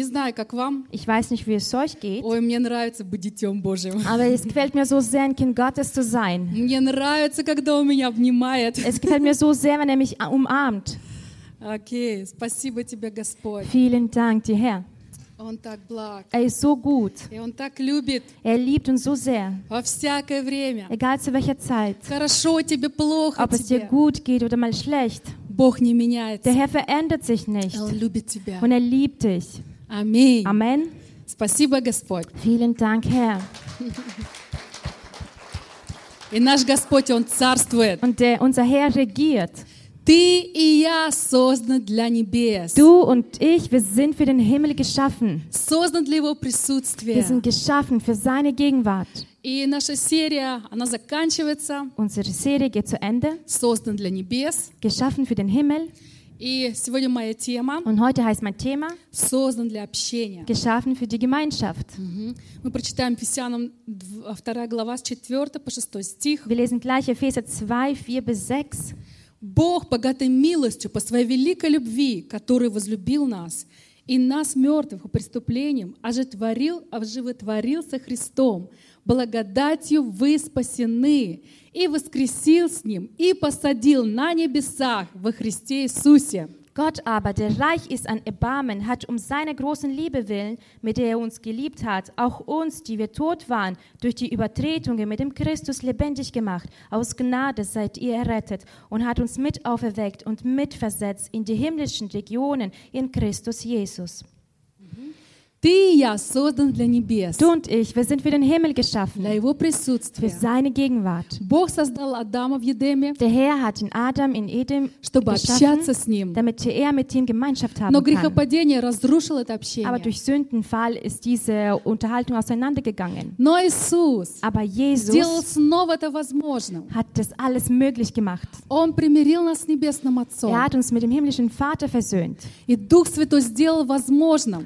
Не знаю, как вам. Ich weiß nicht, wie es euch geht, Ой, мне нравится быть детем Божьим. aber es gefällt mir so sehr, ein Kind Gottes zu sein. Мне нравится, когда он меня обнимает. Es gefällt mir so sehr, wenn er mich umarmt. Окей, спасибо тебе, Господь. Vielen Dank dir, Herr. Он так благ. Er ist so gut. И он так любит Er liebt uns so sehr, во всякое время. egal zu welcher Zeit. Хорошо тебе, плохо Ob es dir тебе. gut geht oder mal schlecht. Бог не меняется. Der Herr verändert sich nicht Он любит тебя. und er liebt dich. Аминь. Amen. Спасибо, Господь. Vielen Dank, Herr. И наш Господь, Он царствует. Und der, unser Herr regiert. Ты и я созданы для небес. Du und ich, wir sind für den Himmel geschaffen. Создан для Его Wir присутствия. sind geschaffen für seine Gegenwart. И наша серия, она заканчивается. Unsere Serie geht zu Ende. Создан для небес. Geschaffen für den Himmel. И сегодня моя тема Und heute heißt mein Thema «Создан для общения». Geschaffen für die Gemeinschaft. Мгм. Мы прочитаем Ефесянам 2 глава с 4 по 6 стих. Wir lesen gleich Epheser 2, 4 bis 6. Бог, богатой милостью по своей великой любви, который возлюбил нас, и нас, мертвых по преступлениям, оживотворил, оживотворил со Христом, благодатью вы спасены, и воскресил с Ним, и посадил на небесах во Христе Иисусе. Gott aber, der reich ist an Erbarmen, hat um seiner großen Liebe willen, mit der er uns geliebt hat, auch uns, die wir tot waren, durch die Übertretungen mit dem Christus lebendig gemacht. Aus Gnade seid ihr errettet und hat uns mit auferweckt und mitversetzt in die himmlischen Regionen in Christus Jesus. Du und ich, wir sind für den Himmel geschaffen. Für seine Gegenwart. Der Herr hat in Adam, in Edem geschaffen, damit er mit ihm Gemeinschaft haben kann. Aber durch Sündenfall ist diese Unterhaltung auseinandergegangen. Aber Jesus hat das alles möglich gemacht. Er hat uns mit dem himmlischen Vater versöhnt.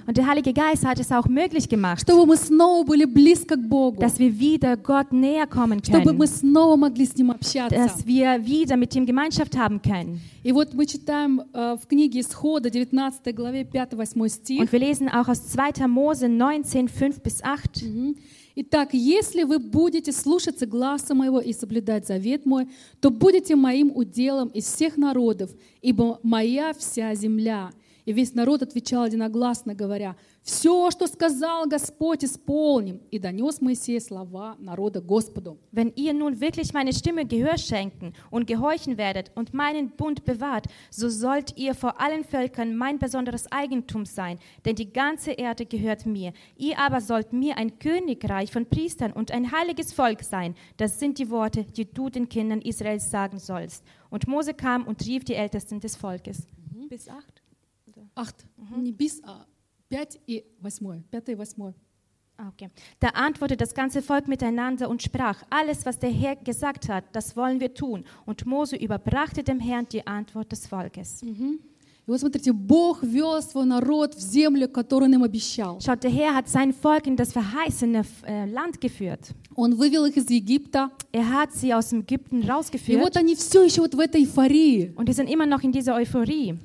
Und der Heilige Geist hat es auch möglich gemacht, чтобы мы снова были близко к Богу, dass wir wieder Gott näher kommen чтобы мы können, снова могли с Ним общаться. dass wir wieder mit ihm Gemeinschaft haben können. И вот мы читаем э, в книге Исхода, 19 главе, 5-8 стих. Und wir lesen auch aus 2. Mose 19, 5 bis 8. Мгм. Итак, если вы будете слушаться гласа моего и соблюдать завет мой, то будете моим уделом из всех народов, ибо моя вся земля. И весь народ отвечал единогласно, говоря, «Все, что сказал Господь, исполним». И донес Моисей слова народа Господу. Wenn ihr nun wirklich meine Stimme Gehör schenken und gehorchen werdet und meinen Bund bewahrt, so sollt ihr vor allen Völkern mein besonderes Eigentum sein, denn die ganze Erde gehört mir. Ihr aber sollt mir ein Königreich von Priestern und ein heiliges Volk sein. Das sind die Worte, die du den Kindern Israels sagen sollst. Und Mose kam und rief die Ältesten des Volkes. Bis acht? Ахт, не бис, а пять и восьмое. Пятое и восьмое. Ah, Okay. Da antwortete das ganze Volk miteinander und sprach, alles, was der Herr gesagt hat, das wollen wir tun. Und Mose überbrachte dem Herrn die Antwort des Volkes. И вот смотрите, Бог вел свой народ в землю, которую он им обещал. Schaut, der Herr hat sein Volk in das verheißene äh, Land geführt. Он вывел их из Египта. Er hat sie aus dem Ägypten И вот rausgeführt они все еще вот в этой эйфории. und die sind immer noch in dieser Euphorie.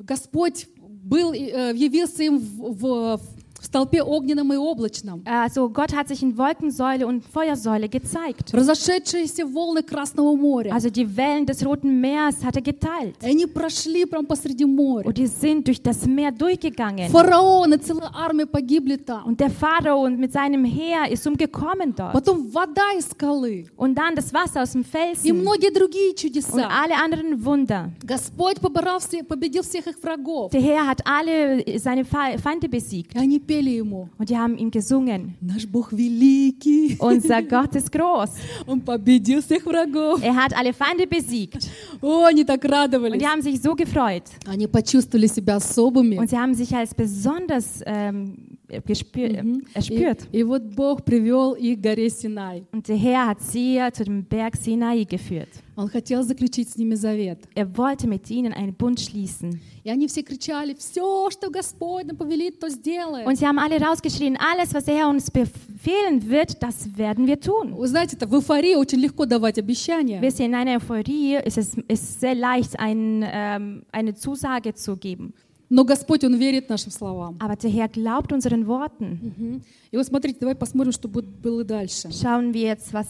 Господь был, э, явился им в, в- в столпе огненном и облачном. Also Gott hat sich in Wolkensäule und Feuersäule gezeigt. Разошедшиеся волны Красного моря. Also die Wellen des Roten Meers hat er geteilt. И они прошли прямо посреди моря. Und die sind durch das Meer durchgegangen. Фараон и целая армия погибли там. Und der Pharao mit seinem Heer ist umgekommen dort. Потом вода из скалы. Und dann das Wasser aus dem И Felsen многие другие und чудеса. alle anderen Wunder. Господь поборол все, победил всех их врагов. Der Herr hat alle seine Fe- Feinde besiegt. И они пели ему. Und die haben ihm gesungen. Наш Бог великий. Unser Gott ist groß. Он победил всех врагов. Er hat alle Feinde besiegt. О, они так Und радовались. die haben sich so gefreut. Они почувствовали себя особыми. Und sie haben sich als besonders ähm, gespür, И, erspürt. и вот Бог привел их к горе Синай. Und der Herr hat sie zu dem Berg Sinai geführt. Он хотел заключить с ними завет. Er wollte mit ihnen einen Bund schließen. И они все кричали, все, что Господь нам повелит, то сделаем. Und sie haben alle rausgeschrien, alles, was der Herr uns befehlen wird, das werden wir tun. Вы знаете, это в эйфории очень легко давать обещания. Wisst ihr, in einer Euphorie ist es ist sehr leicht, ein, ähm, eine Zusage zu geben. Но Господь, Он верит нашим словам. Aber der Herr glaubt unseren Worten. Мгм. И вот смотрите, давай посмотрим, что будет- было дальше. Schauen wir jetzt, was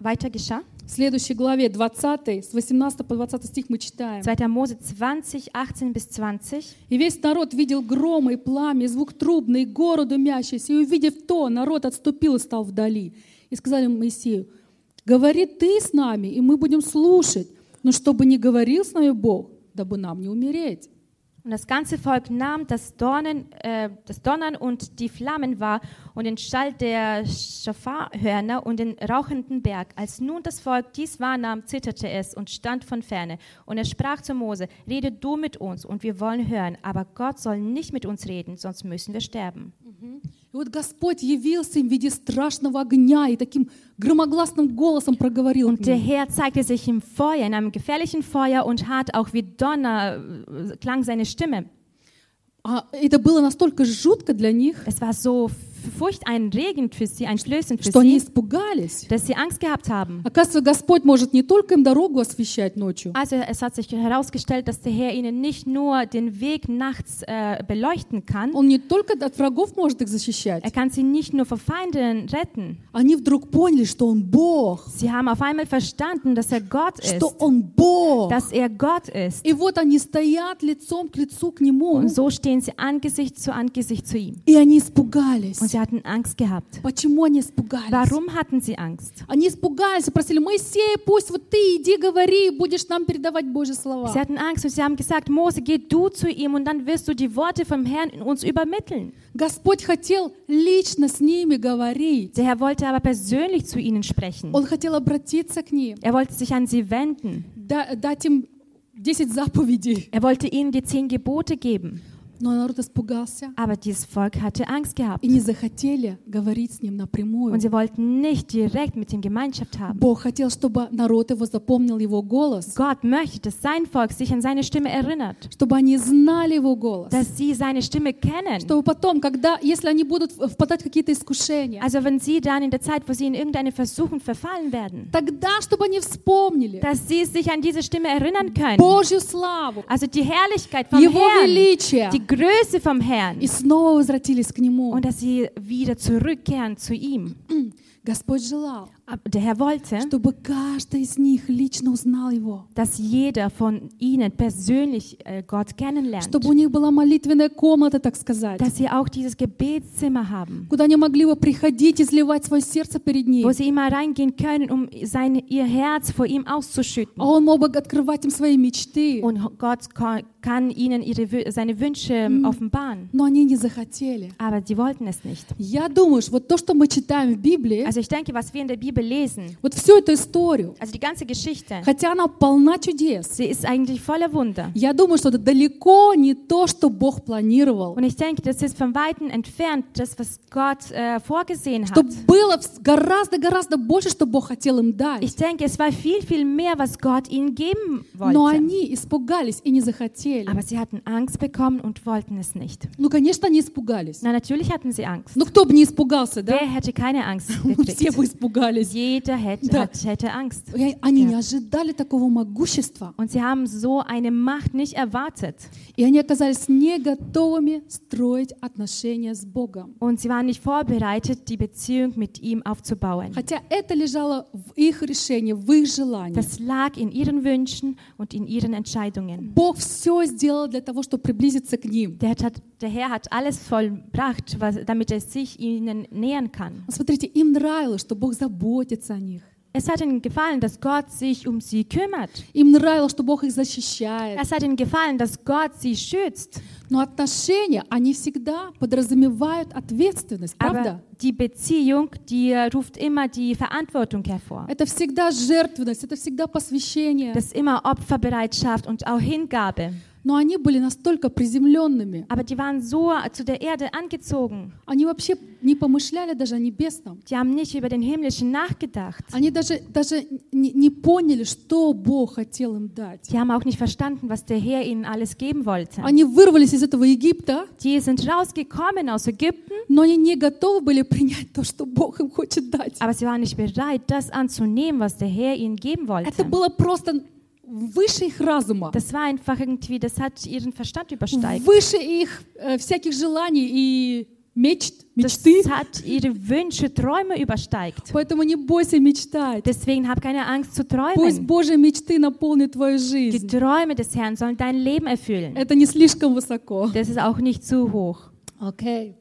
weiter geschah. В следующей главе, 20, с 18 по 20 стих мы читаем. 2. Mose 20, 18 bis 20. «И весь народ видел громы и пламя, и звук трубный, и гору дымящуюся, и, увидев то, народ отступил и стал вдали. И сказали Моисею, говори ты с нами, и мы будем слушать, но чтобы не говорил с нами Бог, дабы нам не умереть». Und das ganze Volk nahm das, Dornen, äh, das Donnern und die Flammen wahr und den Schall der Schofarhörner und den rauchenden Berg. Als nun das Volk dies wahrnahm, zitterte es und stand von ferne. Und er sprach zu Mose, rede du mit uns und wir wollen hören, aber Gott soll nicht mit uns reden, sonst müssen wir sterben. И вот Господь явился им в виде страшного огня и таким громогласным голосом проговорил Und der. Herr zeigte sich im Feuer, in einem gefährlichen Feuer und hart auch wie Donner äh, klang seine Stimme. А это было настолько жутко для них, Es war so furchteinregend für sie, einschlößend für что они sie, испугались. dass sie Angst gehabt haben. Оказывается, Господь может не только им дорогу освещать ночью, Also es hat sich herausgestellt, dass der Herr ihnen nicht nur den Weg nachts äh, beleuchten kann, Он не только от врагов может их защищать. er kann sie nicht nur vor Feinden retten. Они вдруг поняли, что Он Бог, Sie haben auf einmal verstanden, dass er Gott ist, что Он Бог. dass er Gott ist. И вот они стоят лицом к лицу к Нему, Und so stehen sie Angesicht zu Angesicht zu ihm. и они испугались. Und sie hatten Angst gehabt. Почему они испугались? Warum hatten sie Angst? Они испугались и просили, Моисей, пусть вот ты иди говори, будешь нам передавать Божьи слова. Sie hatten Angst und sie haben gesagt, Mose, geh du zu ihm und dann wirst du die Worte vom Herrn in uns übermitteln. Господь хотел лично с ними говорить. Der Herr wollte aber persönlich zu ihnen sprechen. Он хотел обратиться к ним, Er wollte sich an sie wenden. да- дать им 10 заповедей. Er wollte ihnen die zehn Gebote geben. Но народ испугался Aber dieses Volk hatte Angst gehabt. и не захотели говорить с ним напрямую. Und sie wollten nicht direkt mit ihm Gemeinschaft haben. Бог хотел, чтобы народ его запомнил его голос, Gott möchte, dass sein Volk sich an seine Stimme erinnert, чтобы они знали его голос, dass sie seine Stimme kennen. чтобы потом, когда, если они будут впадать в какие-то искушения, Also wenn sie dann in der Zeit, wo sie in irgendeine Versuchung verfallen werden, тогда, чтобы они вспомнили dass sie sich an diese Stimme erinnern können. Божью славу, Also die Herrlichkeit vom Его Herrn, величие, die Größe vom Herrn и снова возвратились к Нему. und dass sie wieder zurückkehren zu ihm. Господь желал, Aber Der Herr wollte, чтобы каждый из них лично узнал Его, dass jeder von ihnen persönlich äh, Gott kennenlernt. чтобы у них была молитвенная комната, так сказать, Dass sie auch dieses Gebetszimmer haben, куда они могли бы приходить, изливать свое сердце перед Ним. wo sie immer reingehen können, um sein, ihr Herz vor ihm auszuschütten. А Он мог бы открывать им свои мечты, Und Gott ka- kann ihnen ihre, seine Wünsche ähm, offenbaren. но они не захотели. Aber sie wollten es nicht. Я думаю, вот то, что мы читаем в Библии, Also ich denke, was wir in der Bibel lesen, вот всю эту историю, also die ganze Geschichte, хотя она полна чудес, sie ist eigentlich voller Wunder. я думаю, что это далеко не то, что Бог планировал. Und ich denke, das ist von Weitem entfernt, das, was Gott äh, vorgesehen Что hat. было вс- гораздо-гораздо больше, что Бог хотел им Ich дать. denke, es war viel, viel mehr, was Gott ihnen geben Но wollte. они испугались и не захотели. Aber sie hatten Angst bekommen und wollten es nicht. Ну, конечно, они испугались. Na, natürlich hatten sie Angst. Ну, кто бы не испугался, да? Wer hätte keine Angst Все бы gekriegt? испугались. Jeder hätte, Да. hat, hätte Angst. И Они Ja. не ожидали такого могущества. Und sie haben so eine Macht nicht erwartet. И они оказались не готовыми строить отношения с Богом. Und sie waren nicht vorbereitet, die Beziehung mit ihm aufzubauen. Хотя это лежало в их решении, в их желании. Das lag in ihren Wünschen und in ihren Entscheidungen. Бог все сделал для того, чтобы приблизиться к ним. Der, hat, der Herr hat alles vollbracht, was, damit er sich ihnen nähern kann. Но Смотрите, им нравилось, что Бог заботится о них. Es hat ihnen gefallen, dass Gott sich um sie kümmert. Им нравилось, что Бог их защищает. Es hat ihnen gefallen, dass Gott sie schützt. Но отношения, они всегда подразумевают ответственность, Aber правда? die Beziehung, die ruft immer die Verantwortung hervor. Это всегда жертвенность, это всегда посвящение. Das ist immer Opferbereitschaft und auch Hingabe. Но они были настолько приземленными. Aber die waren so zu der Erde angezogen. Они вообще не помышляли даже о небесном. Die haben nicht über den Himmlischen nachgedacht. Они даже, даже не, не поняли, что Бог хотел им дать. Die haben auch nicht verstanden, was der Herr ihnen alles geben wollte. Они вырвались из этого Египта, Die sind rausgekommen aus Ägypten, но они не готовы были принять то, что Бог им хочет дать. aber sie waren nicht bereit, das anzunehmen, was der Herr ihnen geben Это wollte. было просто выше их разума, Das war einfach irgendwie, das hat ihren Verstand übersteigt. выше их э, всяких желаний и мечт, Das мечты. hat ihre Wünsche, Träume übersteigt. Поэтому не бойся мечтать. Deswegen hab keine Angst zu Пусть träumen. Божьи мечты наполнят твою Die жизнь. Träume des Herrn sollen dein Leben erfüllen. Это не слишком высоко. Das ist auch nicht zu hoch. Окей.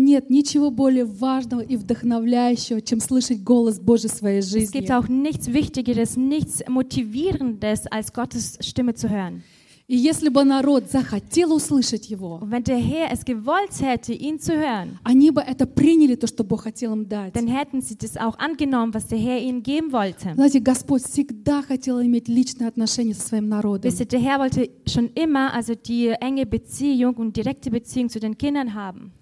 Нет ничего более важного и вдохновляющего, чем слышать голос Божий в своей Es жизни. gibt auch nichts Wichtigeres, nichts Motivierendes, als Gottes Stimme zu hören. И если бы народ захотел услышать его, wenn der Herr es gewollt hätte, ihn zu hören, они бы это приняли, то, что Бог хотел им дать. dann hätten sie das auch angenommen, was der Herr ihnen geben wollte. Знаете, Господь всегда хотел иметь личные отношения со своим народом. Wisst ihr, der Herr wollte schon immer also die enge Beziehung und direkte Beziehung zu den Kindern haben.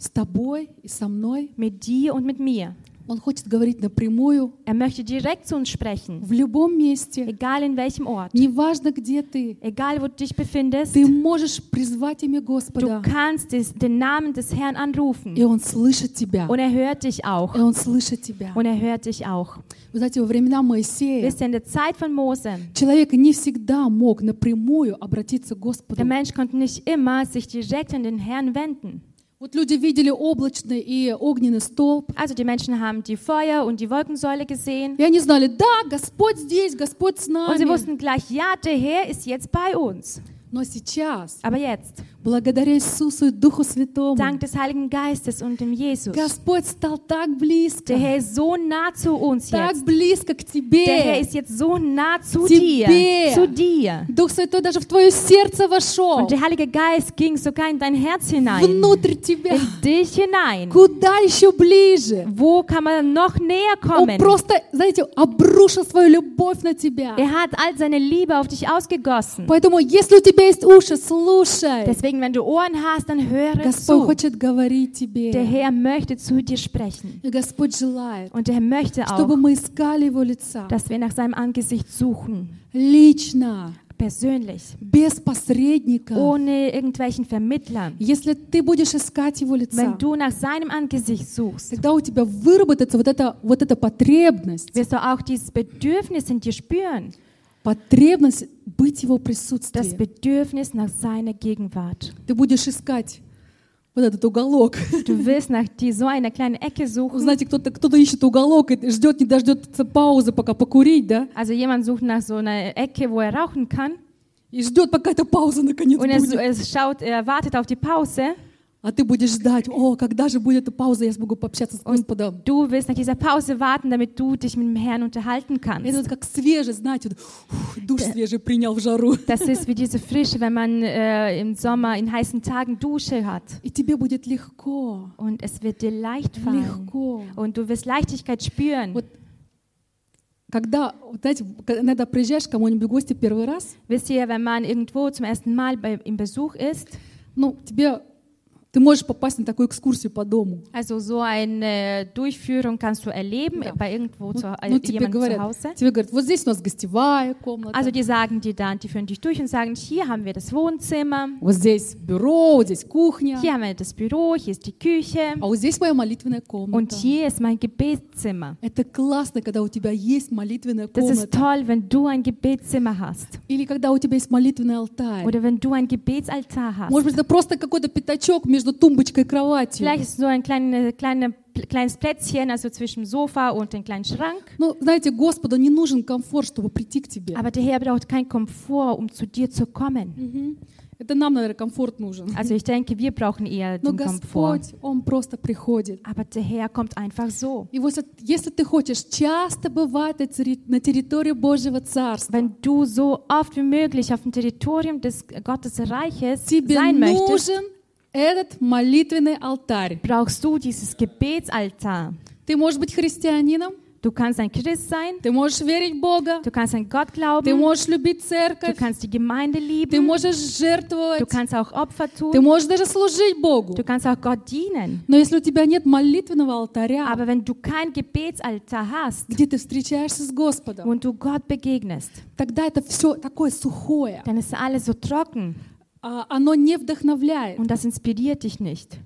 С тобой и со мной. Mit dir und mit mir. Он хочет говорить напрямую, Er möchte direkt zu uns sprechen. в любом месте. Egal in welchem Ort. Неважно, где ты. Egal, wo du dich befindest. Ты можешь призвать имя Du Господа, kannst des, den Namen des Herrn anrufen. и Он слышит тебя. Und er hört dich auch. И Он слышит тебя. Und er hört dich auch. Вы знаете, во времена Моисея Wisst ihr, in der Zeit von Mose, человек не всегда мог напрямую обратиться к Господу. der Mensch konnte nicht immer sich direkt an den Herrn wenden. Вот люди видели облачный и огненный столб, Also die Menschen haben die Feuer und die Wolkensäule gesehen. и они знали, да, Господь здесь, Господь с Und sie нами. wussten gleich, ja, der Herr ist jetzt bei uns. Но сейчас, Aber jetzt, благодаря Иисусу и Духу Святому, dank des Heiligen Geistes und dem Jesus, Господь стал так близко, der Herr ist so nah zu uns так jetzt. близко к Der Herr тебе. ist jetzt so nah zu Тебе. dir. Zu dir. Дух Святой даже в твое сердце вошел, Und der Heilige Geist ging sogar in dein Herz hinein. внутрь тебя. In dich hinein. Куда еще ближе? Wo kann man noch näher Он kommen? просто, знаете, обрушил свою любовь на тебя. Er hat all seine Liebe auf dich ausgegossen. Поэтому, если у тебя есть уши, слушай. Deswegen, wenn du Ohren hast, dann höre Господь zu. хочет говорить Der тебе. Herr möchte zu dir sprechen. И Господь желает, Und er möchte чтобы auch, мы искали Его лица dass wir nach seinem Angesicht suchen. лично, Persönlich. без посредника. Ohne irgendwelchen Vermittlern. Если ты будешь искать Его лица, Wenn du nach seinem Angesicht suchst, тогда у тебя выработается вот эта, вот эта потребность, wirst du auch dieses Bedürfnis in dir spüren. Потребность быть Его Das присутствии. Bedürfnis nach seiner Gegenwart. Ты будешь искать вот этот уголок. Du willst nach die, so einer kleinen Ecke Вы suchen. знаете, кто-то кто ищет уголок и ждет, не дождется паузы, пока покурить, да? Also jemand sucht nach so einer Ecke, wo er rauchen kann. И ждет, пока эта пауза наконец Und er, будет. er schaut, er wartet auf die Pause. А ты будешь ждать, о, когда же будет эта пауза, я смогу пообщаться с Господом. Du willst nach dieser Pause warten, damit du dich mit dem Herrn unterhalten Это kannst. вот как свежий, знаете, вот, ух, душ свежий принял в жару. Das ist wie diese Frische, wenn man äh, im Sommer in heißen Tagen Dusche hat. И тебе будет легко, Und es wird dir leicht fallen. легко. Und du wirst Leichtigkeit spüren. Вот когда, вот знаете, когда иногда приезжаешь к кому-нибудь в гости первый раз, Wisst ihr, wenn man irgendwo zum ersten Mal bei, im Besuch ist, ну, тебе, ты можешь попасть на такую экскурсию по дому. also so eine Durchführung kannst du erleben Ja. bei irgendwo Ну, zu, äh, ну, тебе jemandem zu говорят, Hause. тебе говорят, вот здесь у нас гостевая комната, Also die sagen dir dann, die führen dich durch und sagen, hier haben wir das Wohnzimmer, вот здесь бюро, вот здесь кухня, hier haben wir das Büro, hier ist die Küche а вот здесь моя молитвенная und комната. hier ist mein Gebetszimmer. Это классно, когда у тебя есть молитвенная Das ist комната. toll, wenn du ein Gebetszimmer hast Или когда у тебя есть молитвенный алтарь. oder wenn du ein Gebetsaltar hast. Может быть, это просто какой-то пятачок между тумбочкой и кроватью. Vielleicht ist so ein kleine, kleine, kleines Plätzchen, also zwischen dem Sofa und dem kleinen Schrank. Ну, знаете, Господу не нужен комфорт, чтобы прийти к тебе. Aber der Herr braucht keinen Komfort, um zu dir zu kommen. Мгм. Это нам, наверное, комфорт нужен. Also ich denke, wir brauchen eher Но den Komfort. Господь, Он просто приходит. Aber der Herr kommt einfach so. И вот если ты хочешь часто бывать на терри- на территории Божьего Царства, Wenn du so oft wie möglich auf dem Territorium des Gottes Reiches тебе sein möchtest, нужен этот молитвенный алтарь. brauchst du dieses Gebetsaltar. Ты можешь быть христианином, Du kannst ein Christ sein, ты можешь верить в Бога, du kannst an Gott ты glauben, можешь любить du церковь, kannst die Gemeinde ты lieben, можешь du жертвовать, kannst auch Opfer ты tun, можешь даже служить Богу. du kannst auch Gott dienen. Но если у тебя нет молитвенного алтаря, Aber wenn du kein Gebetsaltar hast где ты встречаешься с Господом, und du Gott begegnest, тогда это все такое сухое. dann ist alles so trocken Оно не вдохновляет. und das inspiriert dich nicht.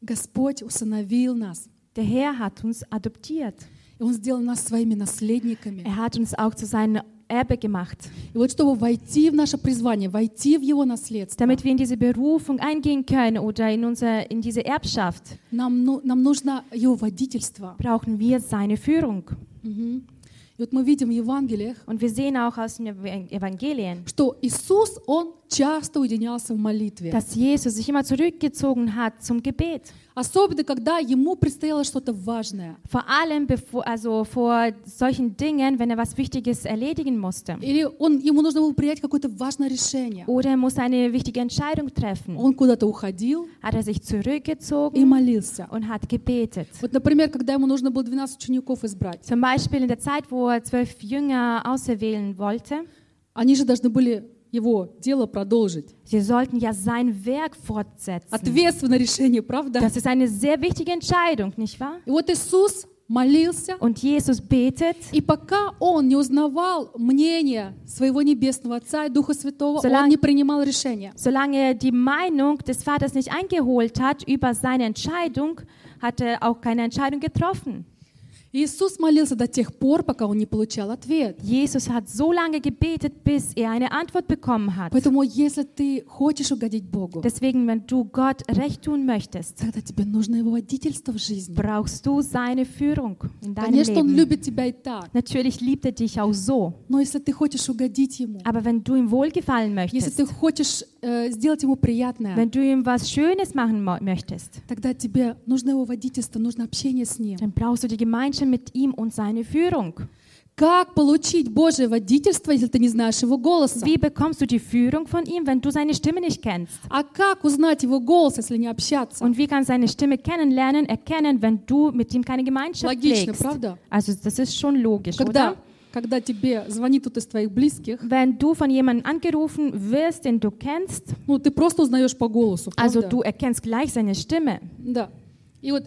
Господь усыновил нас, Der Herr hat uns adoptiert. и Он сделал нас своими наследниками. Er hat uns auch zu seinen Erbe gemacht, И вот чтобы войти в наше призвание, войти в Его наследство, damit wir in diese Berufung eingehen können oder in, unser, in diese Erbschaft, нам, ну- нам нужно Его водительство. brauchen wir seine Führung. Мгм. И вот мы видим в Евангелиях, Und wir sehen auch aus den Ev- Evangelien, что Иисус, Он часто уединялся в молитве. dass Jesus sich immer zurückgezogen hat zum Gebet. Особенно, когда Ему предстояло что-то важное. Vor allem bevor, also vor solchen Dingen, wenn er was Wichtiges erledigen musste. Или он, ему нужно было принять какое-то важное решение. Oder er muss eine wichtige Entscheidung treffen. Он куда-то уходил Hat er sich и zurückgezogen молился. und hat gebetet. Вот, например, когда ему нужно было 12 учеников избрать, Zum Beispiel in der Zeit, wo er zwölf Jünger auserwählen wollte. они же должны были его дело продолжить. Sie sollten ja sein Werk fortsetzen. Ответственное решение, правда? Das ist eine sehr wichtige Entscheidung, nicht wahr? И вот Иисус молился, Und Jesus betet, и пока он не узнавал мнение своего Небесного Отца и Духа Святого, Solange- он не принимал решения. solange er die Meinung des Vaters nicht eingeholt hat über seine Entscheidung, hat er auch keine Entscheidung getroffen. Иисус молился до тех пор, пока он не получал ответ. Jesus hat so lange gebetet, bis er eine Antwort bekommen hat. Поэтому, если ты хочешь угодить Богу, Deswegen, wenn du Gott recht tun möchtest, тогда тебе нужно его водительство в жизни. brauchst du seine Führung in deinem Конечно, он Leben. любит тебя и так. Natürlich liebt er dich auch so. Но если ты хочешь угодить ему, Aber wenn du ihm wohlgefallen если möchtest, ты хочешь э, сделать ему приятное, wenn du ihm was Schönes machen möchtest, тогда тебе нужно его водительство, нужно общение с ним. dann brauchst du die Gemeinschaft mit ihm und seine Führung. Как получить Божье водительство, если ты не знаешь его голоса? Wie bekommst du die Führung von ihm, wenn du seine Stimme nicht kennst? А как узнать его голос, если не общаться? Und wie kannst du seine Stimme kennenlernen, erkennen, wenn du mit ihm keine Gemeinschaft Логично, pflegst? правда? Also das ist schon logisch, Когда, oder? когда тебе звонит кто-то из твоих близких, Wenn du von jemandem angerufen wirst, den du kennst, ну, ты просто узнаешь по голосу, also правда? du erkennst gleich seine Stimme. Да. И вот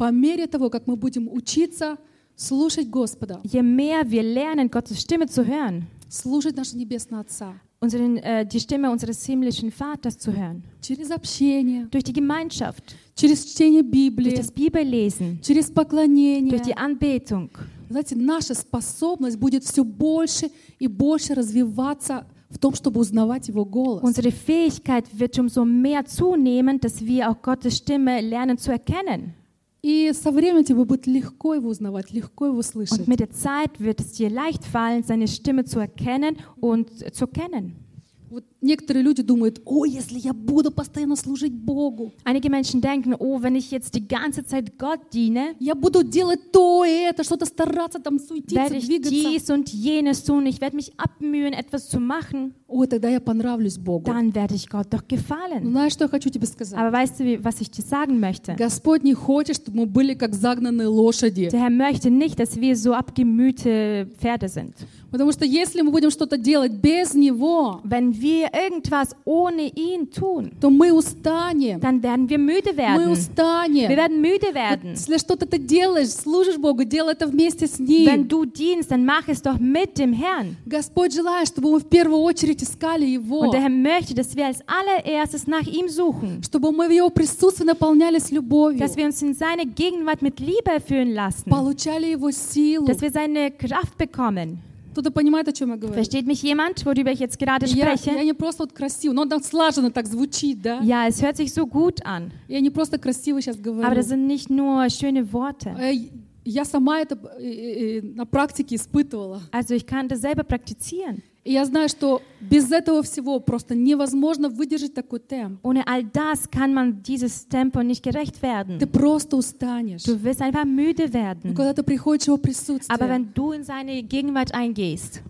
по мере того, как мы будем учиться слушать Господа, Je mehr wir lernen, Gottes Stimme zu hören, слушать нашего Небесного Отца, unseren, äh, die Stimme unseres himmlischen Vaters zu hören, через общение, durch die Gemeinschaft, через чтение durch Библии, das Bibellesen, через поклонение, durch die Anbetung. знаете, наша способность будет все больше и больше развиваться в том, чтобы узнавать Его голос. Unsere Fähigkeit wird umso mehr zunehmen, dass wir auch Gottes Stimme lernen zu erkennen. И со временем тебе будет легко Его узнавать, легко Его слышать. Und mit der Zeit wird es dir leicht fallen, seine Stimme zu erkennen und zu kennen. Вот Некоторые люди думают, о, если я буду постоянно служить Богу, Einige Menschen denken, oh, wenn ich jetzt die ganze Zeit Gott diene, я буду делать то и это, что-то стараться, там суетиться, werde ich двигаться, dies und jenes tun, ich werde mich abmühen, etwas zu machen, ой, тогда я понравлюсь Богу. dann werde ich Gott doch Но gefallen. знаешь, что я хочу тебе сказать? Aber weißt du, was ich dir sagen möchte? Господь не хочет, чтобы мы были как загнанные лошади. Der Herr möchte nicht, dass wir so abgemühte Pferde sind. Потому что если мы будем что-то делать без Него, Wenn wir irgendwas ohne ihn tun, то мы устанем. dann werden wir müde Мы werden. Wir устанем. werden müde werden. Если что-то ты делаешь, служишь Богу, делай это вместе с Wenn Ним. du dienst, dann mach es doch mit dem Herrn. Господь желает, чтобы мы в первую очередь искали Его, Und der Herr möchte, dass wir als allererstes nach ihm suchen. чтобы мы в Его присутствии наполнялись любовью, Dass wir uns in seine Gegenwart mit Liebe erfüllen lassen. получали Его силу. Dass wir seine Kraft bekommen. Кто-то понимает, о чем я говорю? Versteht mich jemand, worüber ich jetzt gerade Я, spreche? я не просто вот красиво, но так слаженно так звучит, да? Ja, es hört sich so gut an. Я не просто красиво сейчас Aber говорю. das sind nicht nur schöne Worte. Э, Я сама это э, э, на практике испытывала. Also ich kann das selber praktizieren. И я знаю, что без этого всего просто невозможно выдержать такой темп. Ohne all das kann man dieses Tempo nicht gerecht werden. Ты просто устанешь. Du wirst einfach müde Но werden. когда ты приходишь в его Aber присутствие, wenn du in seine Gegenwart eingehst,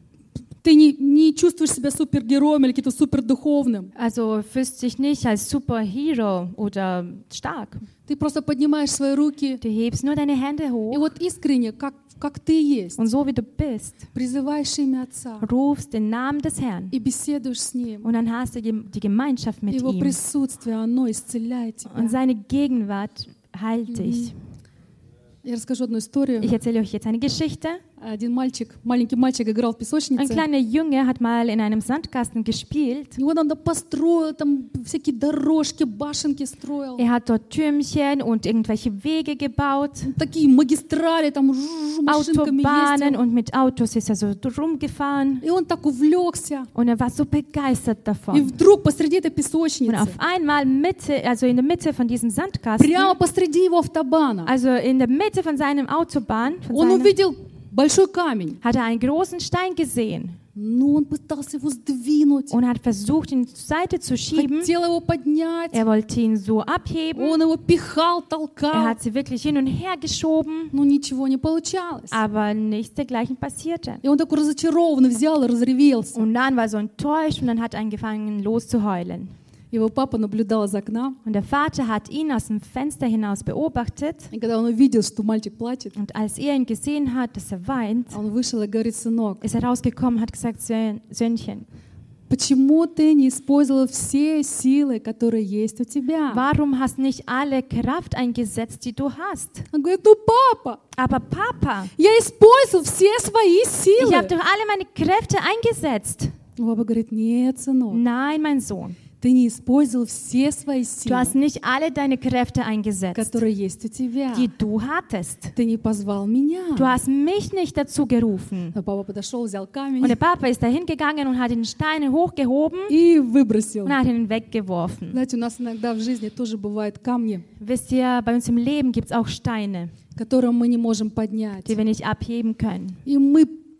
ты не, не чувствуешь себя супергероем или каким-то супердуховным. also fühlst dich nicht als Superhero oder stark. Ты просто поднимаешь свои руки Du hebst nur deine Hände и hoch вот искренне, как, как ты есть, und so wie du bist, призываешь имя Отца rufst den Namen des Herrn и беседуешь с Ним. und dann hast du die die Gemeinschaft mit Его ihm. присутствие, оно исцеляет Und тебя. seine Gegenwart heilt dich. И Я расскажу одну историю. Ich erzähle euch jetzt eine Geschichte. Один мальчик, маленький мальчик играл в Ein песочнице. kleiner Junge hat mal in einem Sandkasten gespielt. И он там построил, там всякие дорожки, башенки строил. Er hat dort Türmchen und irgendwelche Wege gebaut, Такие магистрали, там жужж, машинками Autobahnen ездил. und mit Autos ist er so rumgefahren. И он так увлекся. Und er war so begeistert И davon. вдруг посреди этой Und песочницы, auf einmal Mitte, also in der Mitte von diesem Sandkasten, прямо посреди его автобана, also in der Mitte von seinem Autobahn, von он seiner, увидел большой камень. hat er einen großen Stein gesehen Но он пытался его сдвинуть, und hat versucht, ihn zur Seite zu schieben. хотел его поднять. Er wollte ihn so abheben. Он его пихал, Er толкал. hat sie wirklich hin und her geschoben, Но ничего не получалось. aber nichts dergleichen passierte. И он такой разочарованный взял и разревелся. Und dann war er so enttäuscht und dann hat er angefangen loszuheulen. Его папа наблюдал из окна. Und der Vater hat ihn aus dem Fenster hinaus beobachtet. И когда он увидел, что мальчик плачет, Und als er ihn gesehen hat, dass er weint, он вышел и говорит, сынок, ist er rausgekommen und hat gesagt, «Söhn- Söhnchen, почему ты не использовал все силы, которые есть у тебя? warum hast du nicht alle Kraft eingesetzt, die du hast? Он говорит, ну папа, Aber Papa, я использовал все свои ich habe силы. doch alle meine Kräfte eingesetzt. Папа говорит, нет, сынок, Nein, mein Sohn, Du hast nicht alle deine Kräfte eingesetzt, die du hattest. Du hast mich nicht dazu gerufen. Und der Papa ist dahin gegangen und hat den Stein hochgehoben und hat ihn weggeworfen. Wisst ihr, bei uns im Leben gibt es auch Steine, die wir nicht abheben können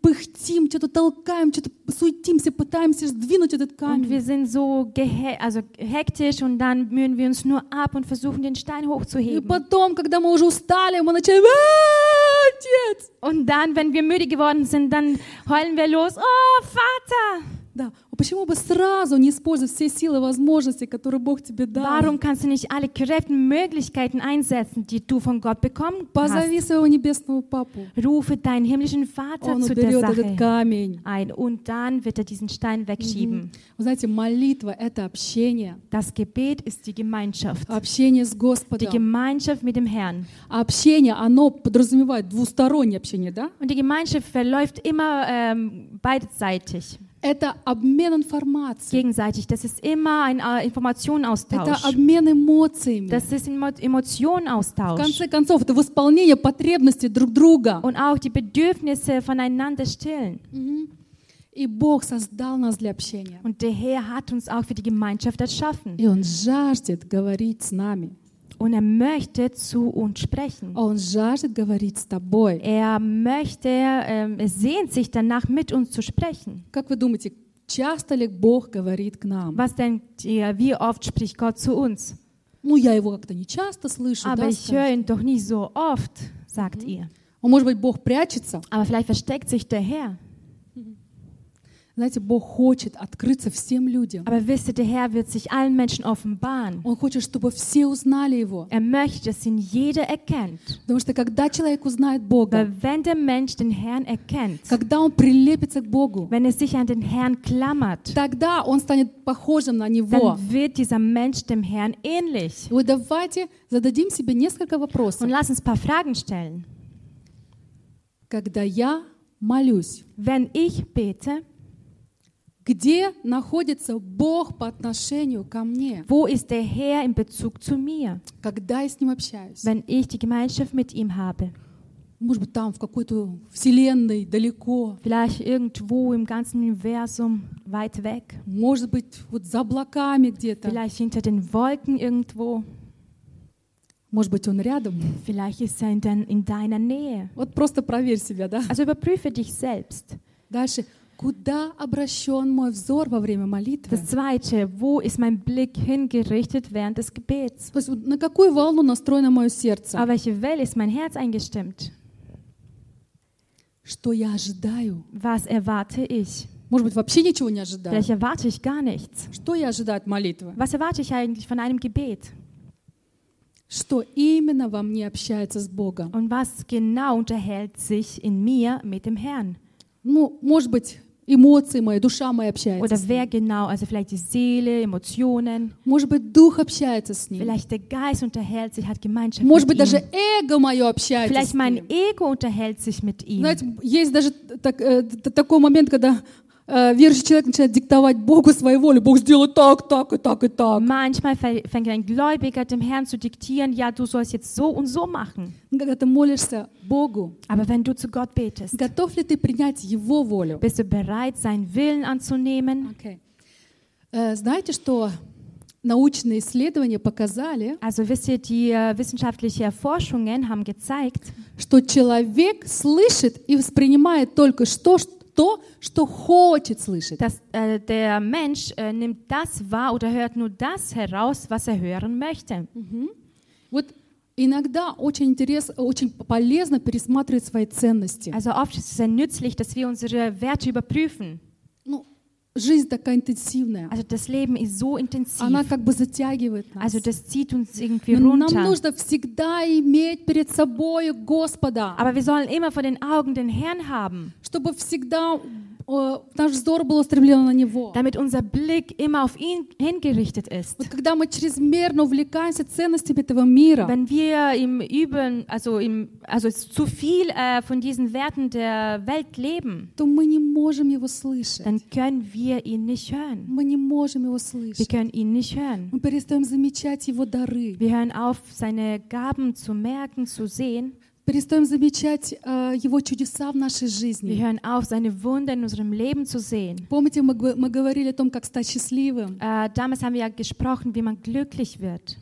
И мы пыхтим, что-то толкаем, что-то суетимся, пытаемся сдвинуть этот Und камень. wir sind so gehe also hektisch und dann mühen wir uns nur ab und versuchen, den Stein И hochzuheben. потом, когда мы уже устали, мы начинаем, «А, отец! Und dann, wenn wir müde geworden sind, dann heulen wir los, oh Vater, Да. А почему бы сразу не использовать все силы и возможности, которые Бог тебе дал? warum kannst du nicht alle Kräfte und Möglichkeiten einsetzen, die du von Gott bekommen Позови hast? своего небесного папу. Rufe deinen himmlischen Vater Он zu der уберет этот Sache камень. ein und dann wird er diesen Stein wegschieben. Вы знаете, молитва — это общение. Das Gebet ist die Gemeinschaft. Общение с Die Господом. Gemeinschaft mit dem Herrn. А общение, оно подразумевает двустороннее общение, да? Und die Gemeinschaft verläuft immer ähm, beidseitig, Это обмен информацией. gegenseitig. Das ist immer ein äh, Это Informationenaustausch. обмен эмоциями. Das ist Emo В Emotionenaustausch. конце концов, это восполнение потребностей друг друга. Und auch die Bedürfnisse voneinander stillen. И Бог создал нас для общения. Und der Herr hat uns auch für die Gemeinschaft erschaffen. И Он жаждет говорить с нами. Und er möchte zu uns sprechen. Он жаждет говорить с тобой. Er möchte, ähm, er sehnt sich danach, mit uns zu sprechen. Как вы думаете, часто ли Бог говорит к нам? Was denkt ihr, wie oft spricht Gott zu uns? Ну, я его как-то не часто слышу. Aber да, ich скажем. höre ihn doch nicht so oft, sagt ihr. А Может быть, Бог прячется? Aber vielleicht versteckt sich der Herr. Знаете, Бог хочет открыться всем людям. Aber wisst ihr, der Herr wird sich allen Menschen offenbaren. Он хочет, чтобы все узнали Его. Er möchte, dass ihn jeder erkennt. Потому что когда человек узнает Бога, Weil wenn der Mensch den Herrn erkennt, когда он прилепится к Богу, wenn er sich an den Herrn klammert, тогда он станет похожим на Него. dann wird dieser Mensch dem Herrn ähnlich. И Вот давайте зададим себе несколько Und вопросов. lass uns ein paar Fragen stellen. Когда я молюсь, Wenn ich bete, где находится Бог по отношению ко мне? wo ist der Herr in Bezug zu mir, Когда я с Ним общаюсь? wenn ich die Gemeinschaft mit ihm habe? Может быть, там, в какой-то вселенной, далеко. Vielleicht irgendwo im ganzen Universum weit weg. Может быть, вот за облаками где-то. Vielleicht hinter den Wolken irgendwo. Может быть, Он рядом. Vielleicht ist er in, dein, in deiner Nähe. Вот просто проверь себя, да? Also überprüfe dich selbst. Дальше. Куда обращен мой взор во время молитвы? Das zweite, wo ist mein Blick hingerichtet während des Gebets? То есть вот на какую волну настроено мое сердце? Auf welche Welle ist mein Herz eingestimmt? Что я ожидаю? Was erwarte ich? Может быть, вообще ничего не ожидаю. Vielleicht erwarte ich gar nichts. Что я ожидаю от молитвы? Was erwarte ich eigentlich von einem Gebet? Что именно во мне общается с Богом? Und was genau unterhält sich in mir mit dem Herrn? Ну, может быть, эмоции мои, душа моя общается Oder wer genau? Also vielleicht die Seele, Emotionen. Может быть, дух общается с ним. Vielleicht der Geist unterhält sich, hat Gemeinschaft Может mit быть, даже ihm. эго мое общается Vielleicht с mein. Ego unterhält sich mit ihm. Знаете, есть даже так- э, такой момент, когда э, верующий человек начинает диктовать Богу свою волю. Бог сделай так, так и так и так. Manchmal fä- fängt ein Gläubiger dem Herrn zu diktieren, ja, du sollst jetzt so und so machen. Когда ты молишься Богу, Aber wenn du zu Gott betest, готов ли ты принять Его волю? bist du bereit, seinen Willen anzunehmen? Окей. Э, Знаете, что научные исследования показали, Also wisst ihr, die äh, wissenschaftlichen Erforschungen haben gezeigt, что человек слышит и воспринимает только что, то, что хочет слышать. dass äh, der Mensch äh, nimmt das wahr oder hört nur das heraus, was er hören möchte. Вот иногда очень интересно, очень полезно пересматривать свои ценности. Also oft ist es sehr nützlich, dass wir unsere Werte überprüfen. Ну, жизнь такая интенсивная. Also das Leben ist so intensiv. Она как бы затягивает нас. Also das zieht uns irgendwie Но Нам runter. нужно всегда иметь перед собой Господа, Aber wir sollen immer vor den Augen den Herrn haben, чтобы всегда Damit unser Blick immer auf ihn hingerichtet ist. Wenn wir im Üben, also im, also zu viel äh, von diesen Werten der Welt leben, dann können wir ihn nicht hören. Wir können ihn nicht hören. Wir hören auf, seine Gaben zu merken, zu sehen. Перестаем замечать э, Его чудеса в нашей Wir жизни. hören auf, seine Wunder in unserem Leben zu sehen. Помните, мы, мы говорили о том, как стать счастливым. Äh, damals haben wir ja gesprochen, wie man glücklich wird.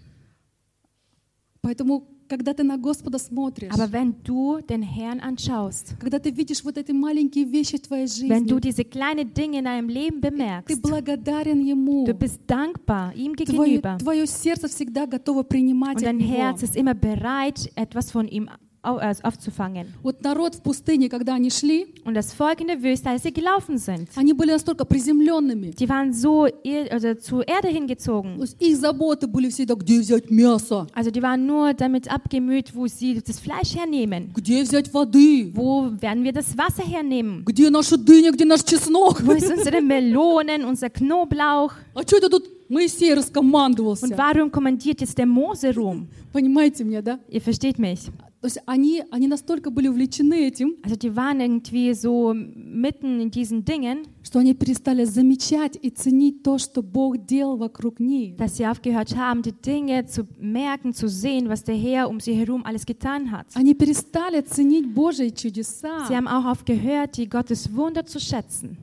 Поэтому, когда ты на Господа смотришь, Aber wenn du den Herrn anschaust, когда ты видишь вот эти маленькие вещи в твоей wenn du жизни, diese kleinen Dinge in deinem Leben ты bemerkst, благодарен Ему. du bist dankbar ihm Твое, gegenüber твое сердце всегда готово принимать und от dein Него. Herz ist immer bereit, etwas von ihm äh, aufzufangen. Вот народ в пустыне, когда они шли, Und das Volk in der Wüste, als sie gelaufen sind, они были настолько приземленными. die waren so ir- also zur Erde То hingezogen. есть их заботы были всегда, где взять мясо, Also die waren nur damit abgemüht, wo sie das Fleisch hernehmen. где взять воды, Wo werden wir das Wasser hernehmen? где наша дыня, где наш чеснок. Wo ist unsere Melonen, unser Knoblauch? А что это тут Моисей Und раскомандовался? warum kommandiert jetzt der Mose rum? Понимаете меня, да? Ihr versteht mich. То есть они, они настолько были увлечены этим, Also die waren irgendwie so mitten in diesen Dingen, что они перестали замечать и ценить то, что Бог делал вокруг них. dass sie aufgehört haben, die Dinge zu merken, zu sehen, was der Herr um sie herum alles getan hat. Они перестали ценить Божьи Sie чудеса. haben auch aufgehört, die Gottes Wunder zu schätzen.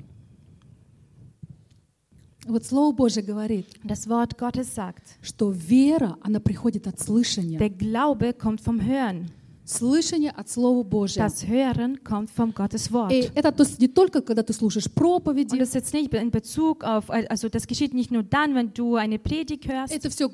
Вот Слово Божье говорит, das Wort Gottes sagt, что вера, она приходит от слышания. der Glaube kommt vom Hören. Слышание от Слова Божьего. Das Hören kommt vom Gottes Wort. И это то есть не только, когда ты слушаешь Und проповеди, das ist jetzt nicht in Bezug auf, also das geschieht nicht nur dann, wenn du eine Predigt hörst. это все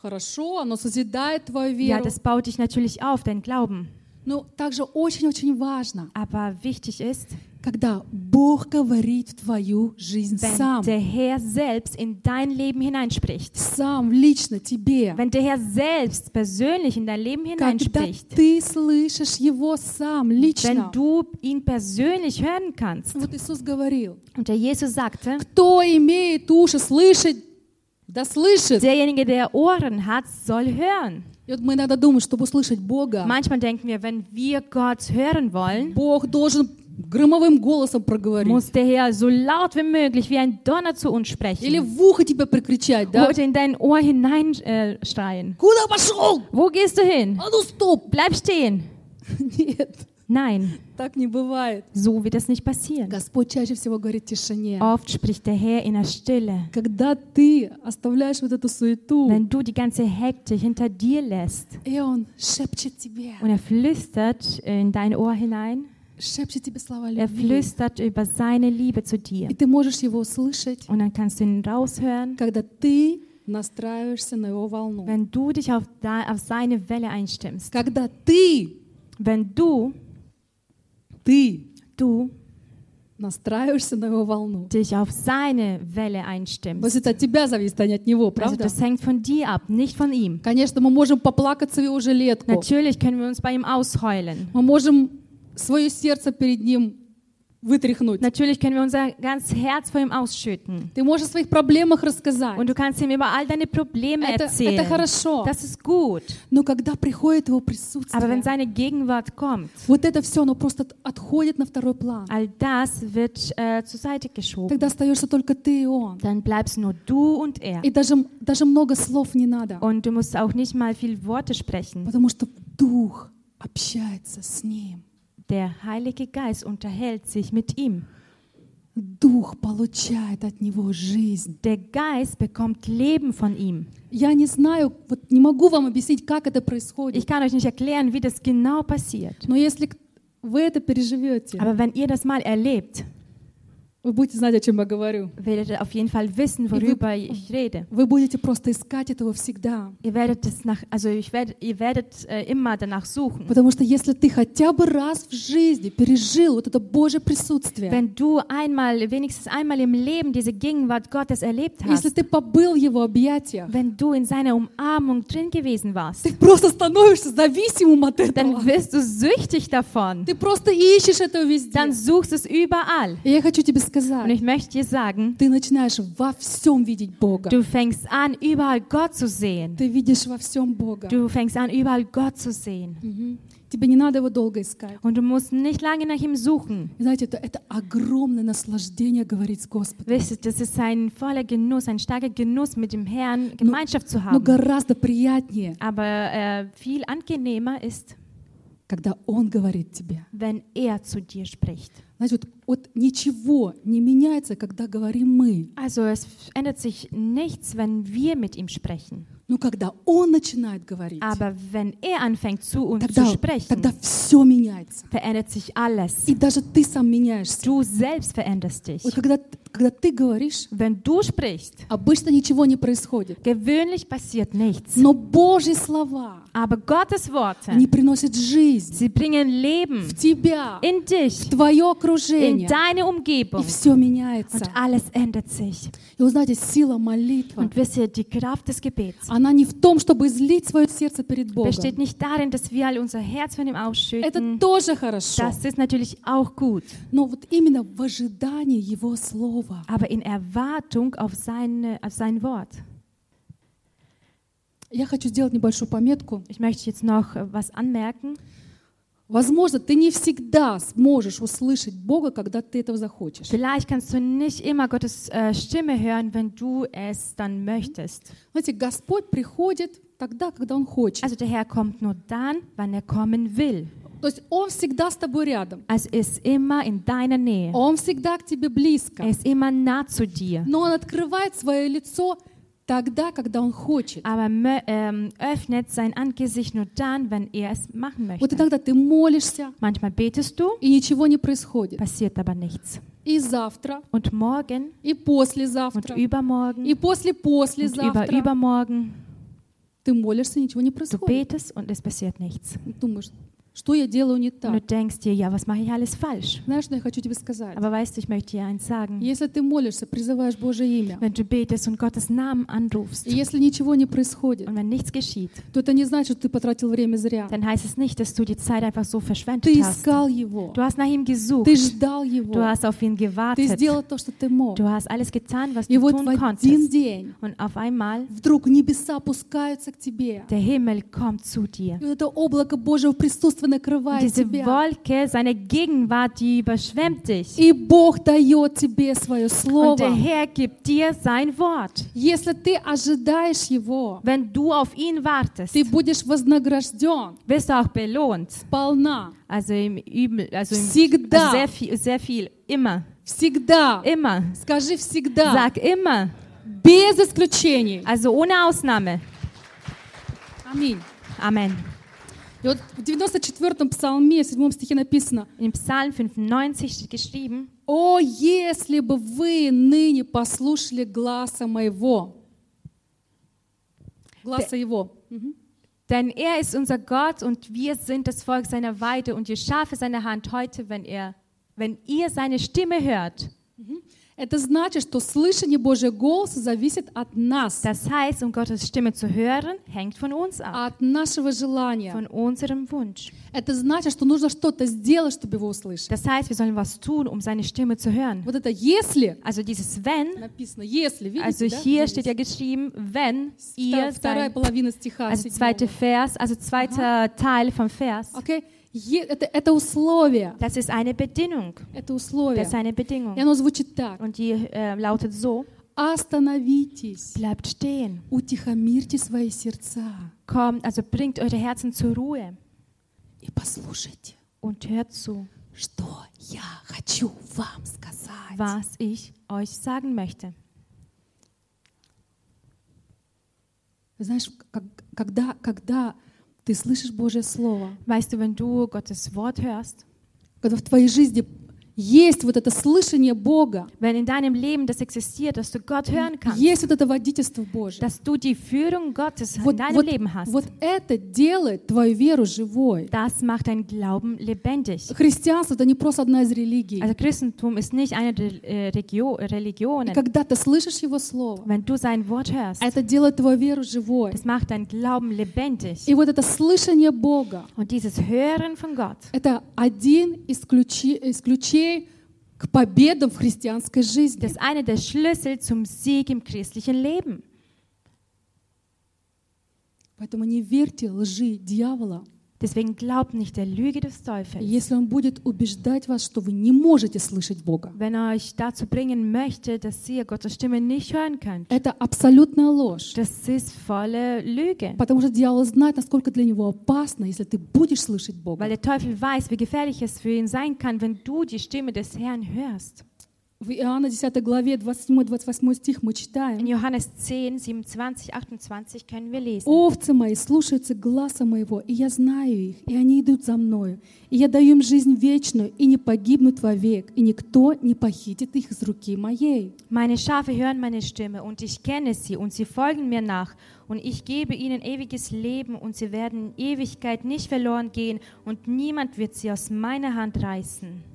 хорошо, оно созидает твою Ja, веру. das baut dich natürlich auf, dein Glauben. Но также очень-очень важно, Aber wichtig ist, когда Бог говорит в твою жизнь wenn сам, der Herr selbst in dein Leben hineinspricht. сам, лично тебе. Wenn der Herr selbst persönlich in dein Leben Когда hineinspricht. ты слышишь Его сам, Wenn лично. du ihn persönlich hören kannst. Вот Иисус говорил, Und der Jesus sagte, кто имеет уши слышать, да слышит. derjenige, der Ohren hat, soll hören. И вот мы иногда думаем, чтобы услышать Бога, Manchmal denken wir, wenn wir Gott hören wollen, Бог должен громовым голосом проговорить. muss der Herr so laut wie möglich wie ein Donner zu uns Или sprechen. в ухо тебе прокричать, да? Oder in dein Ohr hineinschreien. Äh, schreien. Куда пошел? Wo gehst du hin? А ну стоп! Bleib stehen. Нет, Nein, так не бывает. so wird das nicht passieren. Господь чаще всего говорит в тишине. Oft spricht der Herr in der Stille. Когда ты оставляешь вот эту суету, Wenn du die ganze Hektik hinter dir lässt и Он шепчет тебе, und er flüstert in dein Ohr hinein, Шепчет тебе слова er любви. flüstert über seine Liebe zu dir. И ты можешь Его услышать, Und dann kannst du ihn raushören, когда ты настраиваешься на Его волну. wenn du dich auf, da, auf seine Welle einstimmst. Когда ты, Wenn du, ты du настраиваешься на Его волну. dich auf seine Welle То einstimmst. есть это от тебя зависит, а не от Него, Also правда? das hängt von dir ab, nicht von ihm. Конечно, мы можем поплакаться в Его жилетку. Natürlich können wir uns bei ihm ausheulen. Мы можем свое сердце перед Ним вытряхнуть. Natürlich können wir unser ganzes Herz vor ihm ausschütten. Ты можешь о своих проблемах рассказать. Und du kannst ihm über all deine Probleme Это, это erzählen. хорошо. Das ist gut. Но когда приходит Его Aber присутствие, wenn seine Gegenwart kommt, вот это все, оно просто от- отходит на второй план. all das wird äh, zur Seite geschoben. Тогда остаешься только ты и Он. Dann bleibst nur du und er. И даже, даже много слов не надо, Und du musst auch nicht mal viel Worte sprechen. потому что Дух общается с Ним. Der Heilige Geist unterhält sich mit ihm. Дух получает от Него жизнь. Der Geist bekommt Leben von ihm. Я не знаю, вот не могу вам объяснить, как это Ich происходит. kann euch nicht erklären, wie das genau passiert. Но если к- вы это переживете, Aber wenn ihr das mal erlebt, вы будете знать, о чем я говорю. werdet auf jeden Fall wissen, worüber ich rede. Вы будете просто искать этого всегда. Ihr werdet es nach, also ich werd, ihr werdet äh, immer danach suchen. Потому что если ты хотя бы раз в жизни пережил вот это Божье присутствие, Wenn du einmal, wenigstens einmal im Leben diese Gegenwart Gottes erlebt если hast, ты побыл в Его объятиях, wenn du in seiner Umarmung drin gewesen warst, ты просто становишься зависимым от этого. dann wirst du süchtig davon. Ты просто ищешь это везде. Dann suchst es überall. И я хочу тебе Und сказать, ich möchte dir sagen, ты начинаешь во всем видеть Бога. du fängst an, überall Gott zu sehen. Ты видишь во всем Бога. Du fängst an, überall Gott zu sehen. Мгм. Тебе не надо его долго искать. Und du musst nicht lange nach ihm suchen. И Знаете, это, это огромное наслаждение говорить с Господом. Wisst ihr, das ist ein voller Genuss, ein starker Genuss, mit dem Herrn Gemeinschaft zu Но haben. гораздо приятнее, Aber äh, viel angenehmer ist, когда Он говорит тебе. wenn er zu dir spricht. Вот, вот ничего не меняется, когда говорим мы. Also es ändert sich nichts, wenn wir mit ihm sprechen. Но когда Он начинает говорить, Aber wenn er anfängt zu uns тогда, zu sprechen, тогда все меняется. verändert sich alles. И даже ты сам меняешься. Du selbst veränderst dich. Вот когда, когда ты говоришь, Wenn du sprichst, обычно ничего не происходит. gewöhnlich passiert nichts. Но Божьи слова, Aber Gottes Worte, они приносят жизнь sie bringen Leben в тебя, in в dich, твое in окружение. deine И Umgebung. все меняется. Und alles ändert sich. И вы знаете, сила молитвы, Und wisst ihr, die Kraft des Gebets она не в том, чтобы излить свое сердце перед Богом. besteht nicht darin, dass wir alle unser Herz von ihm Это ausschütten. тоже хорошо. Das ist natürlich auch gut. Но вот именно в ожидании Его Слова. Aber in Erwartung auf, seine, auf sein Wort. Я хочу сделать небольшую пометку. Ich möchte jetzt noch äh, was anmerken. Возможно, ты не всегда сможешь услышать Бога, когда ты этого захочешь. Vielleicht kannst du nicht immer Gottes äh, Stimme hören, wenn du es dann möchtest. Знаете, Господь приходит тогда, когда Он хочет. Also der Herr kommt nur dann, wann er kommen will. То есть Он всегда с тобой рядом. Er ist immer in deiner Nähe. Он всегда к тебе близко. Er ist immer nah zu dir. Но Он открывает свое лицо тогда, когда Он хочет. Aber ähm, öffnet sein Angesicht nur dann, wenn er es machen Вот möchte. иногда ты молишься, Manchmal betest du, и ничего не происходит. passiert aber nichts. И завтра, Und morgen и und послезавтра, übermorgen и после und послезавтра über übermorgen ты молишься, ничего не du происходит. betest und es passiert nichts. Думаешь, что я делаю не Und du так? denkst dir, ja, was mache ich alles falsch? Знаешь, что я хочу тебе сказать? Aber weißt du, ich möchte dir eins sagen. Если ты молишься, призываешь Божье имя, Wenn du betest und Gottes Namen anrufst и если ничего не происходит, und wenn nichts geschieht, то это не значит, что ты потратил время зря. dann heißt es nicht, dass du die Zeit einfach so verschwendet Ты hast. искал Его, Du hast nach ihm gesucht. ты ждал Du Его, hast auf ihn ты gewartet. сделал то, что ты мог. Du hast alles getan, was И du вот tun в один konntest. день Und auf einmal, вдруг небеса опускаются к тебе. der Himmel kommt zu dir. И это облако Божьего присутствия Diese тебя. Wolke, seine Gegenwart, die überschwemmt dich. И Бог дает тебе свое Und der слово. Herr gibt dir sein Wort. Если ты ожидаешь Его, Wenn du auf ihn wartest, ты будешь вознагражден wirst du auch belohnt. сполна. Also im Übel, also, im, Всегда. also sehr viel, sehr viel, immer, Всегда. immer. Скажи всегда. Sag immer, Без исключений. also ohne Ausnahme. Аминь. Amen. И вот в 94-м псалме, 7 стихе написано, Im Psalm 95 steht geschrieben, «О, если бы вы ныне послушали гласа моего». Гласа его. Мгм. denn er ist unser Gott und wir sind das Volk seiner Weide und die Schafe seiner Hand heute, wenn er, wenn ihr seine Stimme hört. Это значит, что слышание Божьего голоса зависит от нас, Das heißt, um Gottes Stimme zu hören, hängt von uns ab, от нашего желания. von unserem Wunsch. Это значит, что нужно что-то сделать, чтобы его услышать. Das heißt, wir sollen was tun, um seine Stimme zu hören. Вот это «если» Also dieses wenn, написано «если», видите, also да? hier Здесь. steht ja geschrieben, wenn Вта- ihr Вторая sein, половина стиха. also седьмого. zweiter Vers, also zweiter Teil vom Vers. Окей? Это, это условие. Das ist eine Bedingung. Это условие. Das ist eine Bedingung. И оно звучит так. Und die äh, lautet so, Остановитесь, bleibt stehen. утихомирьте свои сердца Kommt, also bringt eure Herzen zur Ruhe и послушайте, und hört zu, что я хочу вам сказать. was ich euch sagen möchte. Знаешь, как- когда, когда ты слышишь Божье Слово, Weißt du, wenn du Gottes Wort hörst, когда в твоей жизни есть вот это слышание Бога, wenn in deinem Leben das existiert, dass du Gott hören kannst, есть вот это водительство Божье, dass du die Führung Gottes in вот, deinem вот- Leben hast, вот это делает твою веру живой. das macht deinen Glauben lebendig. Христианство — это не просто одна из религий. Also Christentum ist nicht eine der äh, Regio И Religionen. когда ты слышишь Его Слово, Wenn du sein Wort hörst, это делает твою веру живой. das macht deinen Glauben lebendig. И вот это слышание Бога Und dieses Hören von Gott, — это один из, ключи- из ключей к победам в христианской жизни. das ist einer der Schlüssel zum Sieg im christlichen Leben. Поэтому не верьте лжи дьявола, Deswegen glaubt nicht der Lüge des Teufels. если он будет убеждать вас, что вы не можете слышать Бога. Wenn er euch dazu bringen möchte, dass ihr Gottes Stimme nicht hören könnt, Это абсолютная ложь. das ist volle Lüge. Потому что дьявол знает, насколько для него опасно, если ты будешь слышать Бога. Weil der Teufel weiß, wie gefährlich es für ihn sein kann, wenn du die Stimme des Herrn hörst. В Иоанна 10 главе 27-28 стих мы In читаем. Johannes 10, 27, 28 können wir lesen. «Овцы мои слушаются гласа моего, и я знаю их, и они идут за мною. И я даю им жизнь вечную, и не погибнут вовек, и никто не похитит их из руки моей». Meine Schafe hören meine Stimme und ich kenne sie und sie folgen mir nach und ich gebe ihnen ewiges Leben und sie werden in Ewigkeit nicht verloren gehen und niemand wird sie aus meiner Hand reißen.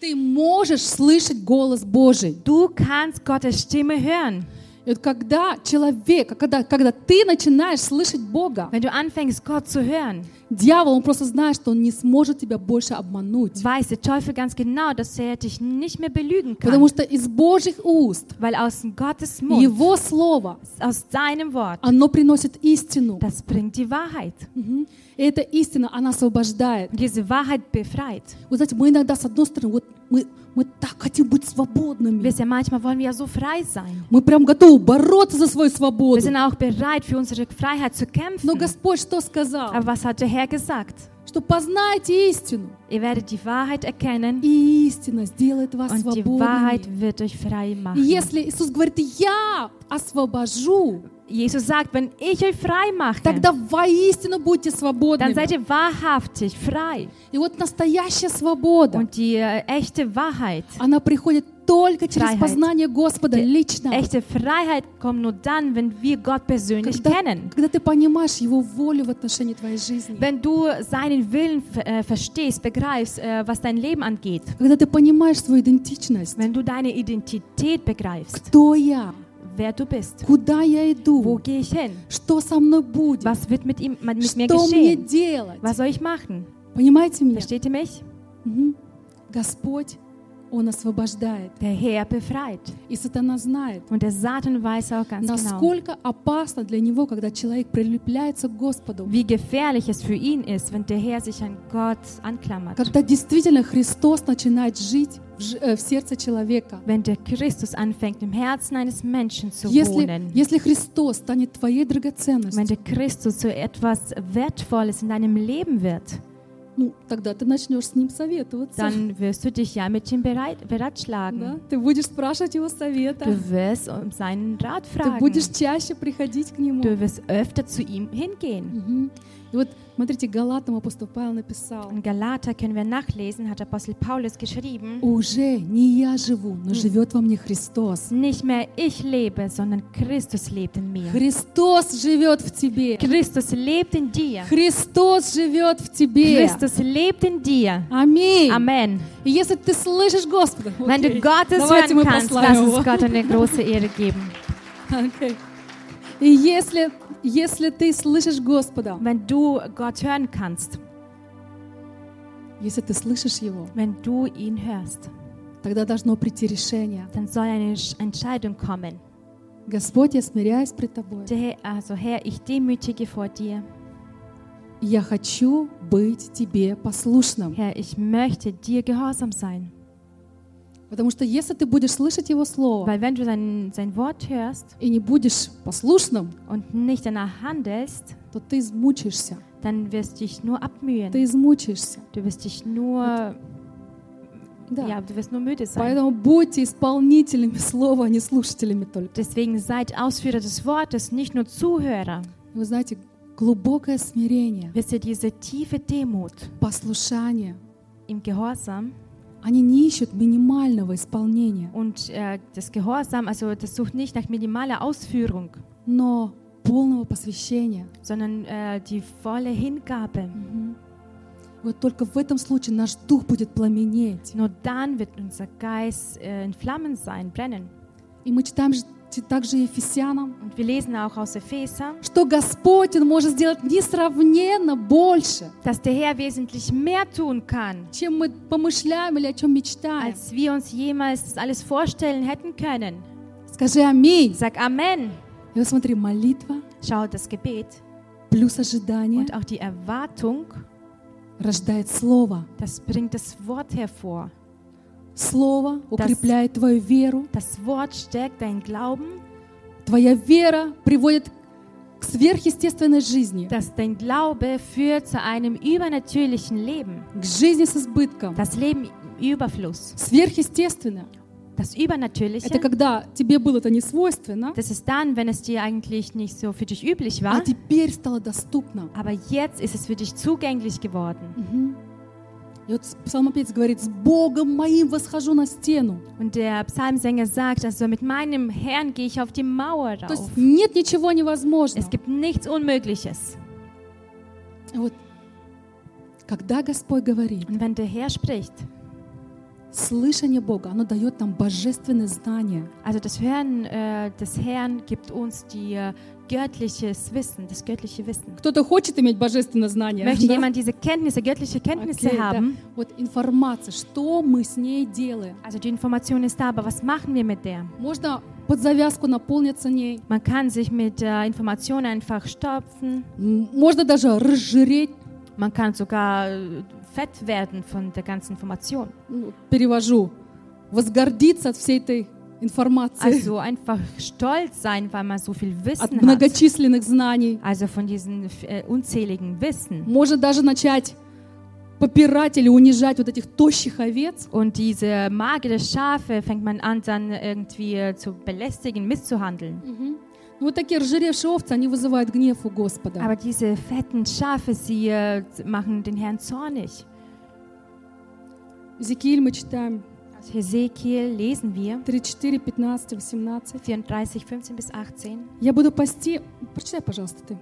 Ты можешь слышать голос Божий. Du kannst Gottes Stimme hören. Вот когда человек, когда, когда ты начинаешь слышать Бога, Wenn du anfängst, Gott zu hören, дьявол, он просто знает, что он не сможет тебя больше обмануть. weiß der Teufel ganz genau, dass er dich nicht mehr belügen Потому kann. что из Божьих уст Weil aus Gottes Mund, Его Слово, aus seinem Wort, оно приносит истину. das bringt die Wahrheit. Мгм. И эта истина, она освобождает. Diese Wahrheit befreit. Вы знаете, мы иногда, с одной стороны, вот мы, мы так хотим быть свободными. Wisst ihr, manchmal wollen wir ja so frei sein. Мы прям готовы бороться за свою Wir свободу. sind auch bereit, für unsere Freiheit zu Но kämpfen. Господь что сказал? Aber was hat der Herr gesagt? Что познайте истину, Ihr werdet die Wahrheit erkennen и истина сделает вас und die Wahrheit свободными. wird euch frei И machen. если Иисус говорит, я освобожу, Jesus sagt, wenn ich euch frei mache, тогда воистину будьте dann свободными. seid ihr wahrhaftig frei. И вот настоящая свобода, Und die äh, echte Wahrheit, она приходит только через Freiheit. познание Господа Die лично. echte Freiheit kommt nur dann, wenn wir Gott persönlich Когда, kennen. когда ты понимаешь Его волю в отношении твоей жизни. Wenn du seinen Willen äh, verstehst, begreifst, äh, was dein Leben angeht. Когда ты понимаешь свою идентичность. Wenn du deine Identität begreifst, Кто я? wer du bist. Куда я Wo иду? gehe ich hin? Что со мной будет? Was wird mit, ihm, mit mir Что мне geschehen? делать? Was soll ich machen? Понимаете меня? Versteht ihr mich? Мгм. Господь, Он освобождает. Der Herr befreit. И сатана знает, Und der Satan weiß auch ganz genau, насколько опасно для него, когда человек прилепляется к Господу. wie gefährlich es für ihn ist, wenn der Herr sich an Gott anklammert. Когда действительно Христос начинает жить в, э, сердце человека. Wenn der Christus anfängt, im Herzen eines Menschen zu Если, wohnen. если Христос станет твоей Wenn драгоценностью, der Christus so etwas Wertvolles in deinem Leben wird, ну, тогда ты начнешь с Ним советоваться. dann wirst du dich ja mit ihm bereit, Да? beratschlagen. Ты будешь спрашивать Его совета. Du wirst um seinen Rat Ты fragen. будешь чаще приходить к Нему. Du wirst öfter zu ihm hingehen. Мгм. И вот, смотрите, Галатам апостол Павел написал, In Galater können wir nachlesen, hat Apostel Paulus geschrieben, «Уже не я живу, но живет во мне Христос». nicht mehr ich lebe, sondern Christus lebt in mir. Христос живет в тебе. Christus lebt in dir. Христос живет в тебе. Christus lebt in dir. Аминь. Amen. И если ты слышишь Господа, Wenn du окей, Gottes давайте hören kannst, lass uns Gott eine große Ehre geben. Окей. И если, если ты слышишь Господа, Wenn du Gott hören kannst, если ты слышишь Его, wenn du ihn hörst, тогда должно прийти решение. dann soll eine Sch- Entscheidung kommen. Господь, я смиряюсь пред Тобой. Der also Herr, ich demütige vor dir. Я хочу быть Тебе послушным. Herr, ich möchte dir gehorsam sein. Потому что если ты будешь слышать Его Слово Weil wenn du sein, sein Wort hörst и не будешь послушным, und nicht danach handelst, то ты измучаешься. dann wirst du dich nur abmühen. Ты измучаешься. Du wirst dich nur, Да. ja, du wirst nur müde sein. Поэтому будьте исполнителями Слова, а не слушателями только. Deswegen seid Ausführer des Wortes, nicht nur Zuhörer. Вы знаете, глубокое смирение, Wisst ihr, diese tiefe Demut послушание, im Gehorsam они не ищут минимального исполнения, und äh, das Gehorsam, also das sucht nicht nach minimaler Ausführung, но полного посвящения. sondern äh, die volle Hingabe. Вот только в этом случае наш дух будет пламенеть. Nur dann wird unser Geist äh, in Flammen sein, brennen. И мы читаем также Ефесянам, Und wir lesen auch aus Epheser, что Господь, Он может сделать несравненно больше, dass der Herr wesentlich mehr tun kann, чем мы помышляем или о чем мечтаем. als wir uns jemals das alles vorstellen hätten können. Скажи аминь. Sag Amen. И вот смотри, молитва Schau, das Gebet плюс ожидание und auch die Erwartung, рождает Слово. das bringt das Wort hervor. Слово укрепляет твою веру. Das Wort stärkt deinen Glauben, Твоя вера приводит к сверхъестественной жизни, dass dein Glaube führt zu einem übernatürlichen Leben. к жизни с избытком. Das Leben im Überfluss. Сверхъестественно. Das Это Übernatürliche, когда тебе было это не свойственно, das ist dann, wenn es dir eigentlich nicht so für dich üblich а war, теперь стало доступно. aber jetzt ist es für dich zugänglich geworden. И вот псалмопевец говорит, с Богом моим восхожу на стену. Und der Psalmsänger sagt, also mit meinem Herrn gehe ich auf die Mauer То есть нет ничего невозможного. Es gibt nichts Unmögliches. И Вот, когда Господь говорит, Und wenn der Herr spricht, слышание Бога, оно дает нам божественное знание. also das Hören äh, des Herrn gibt uns die äh, göttliches Wissen, das göttliche Wissen. Кто-то хочет иметь божественное знание? Möchte да? jemand diese Kenntnisse, göttliche Kenntnisse да. haben? Вот информация, что мы с ней делаем. Also die Information ist da, aber was machen wir mit der? Можно под завязку наполниться ней, Man kann sich mit äh, Informationen einfach stopfen. Можно даже разжиреть, Man kann sogar äh, fett werden von der ganzen Information. ну, перевожу, возгордиться от всей этой информации, Also einfach stolz sein, weil man so viel от Wissen hat. многочисленных знаний. Also von diesen äh, unzähligen Wissen. Может даже начать попирать или унижать вот этих тощих овец, Und diese magere Schafe fängt man an, dann irgendwie äh, zu belästigen, misszuhandeln. Ну, вот такие разжиревшие овцы, они вызывают гнев у Господа. Aber diese fetten Schafe, sie äh, machen den Herrn zornig. Зекииль мы читаем Aus Hesekiel lesen wir 34, 15, 18. 34, 15 bis 18. Я буду пасти... Прочитай, пожалуйста, ты.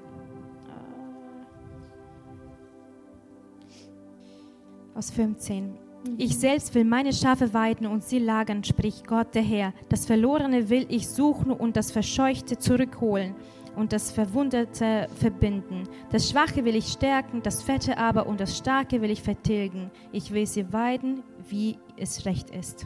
Aus 15. Ich selbst will meine Schafe weiden und sie lagern, spricht Gott der Herr. Das Verlorene will ich suchen und das Verscheuchte zurückholen und das Verwundete verbinden. Das Schwache will ich stärken, das Fette aber und das Starke will ich vertilgen. Ich will sie weiden, wie es recht ist.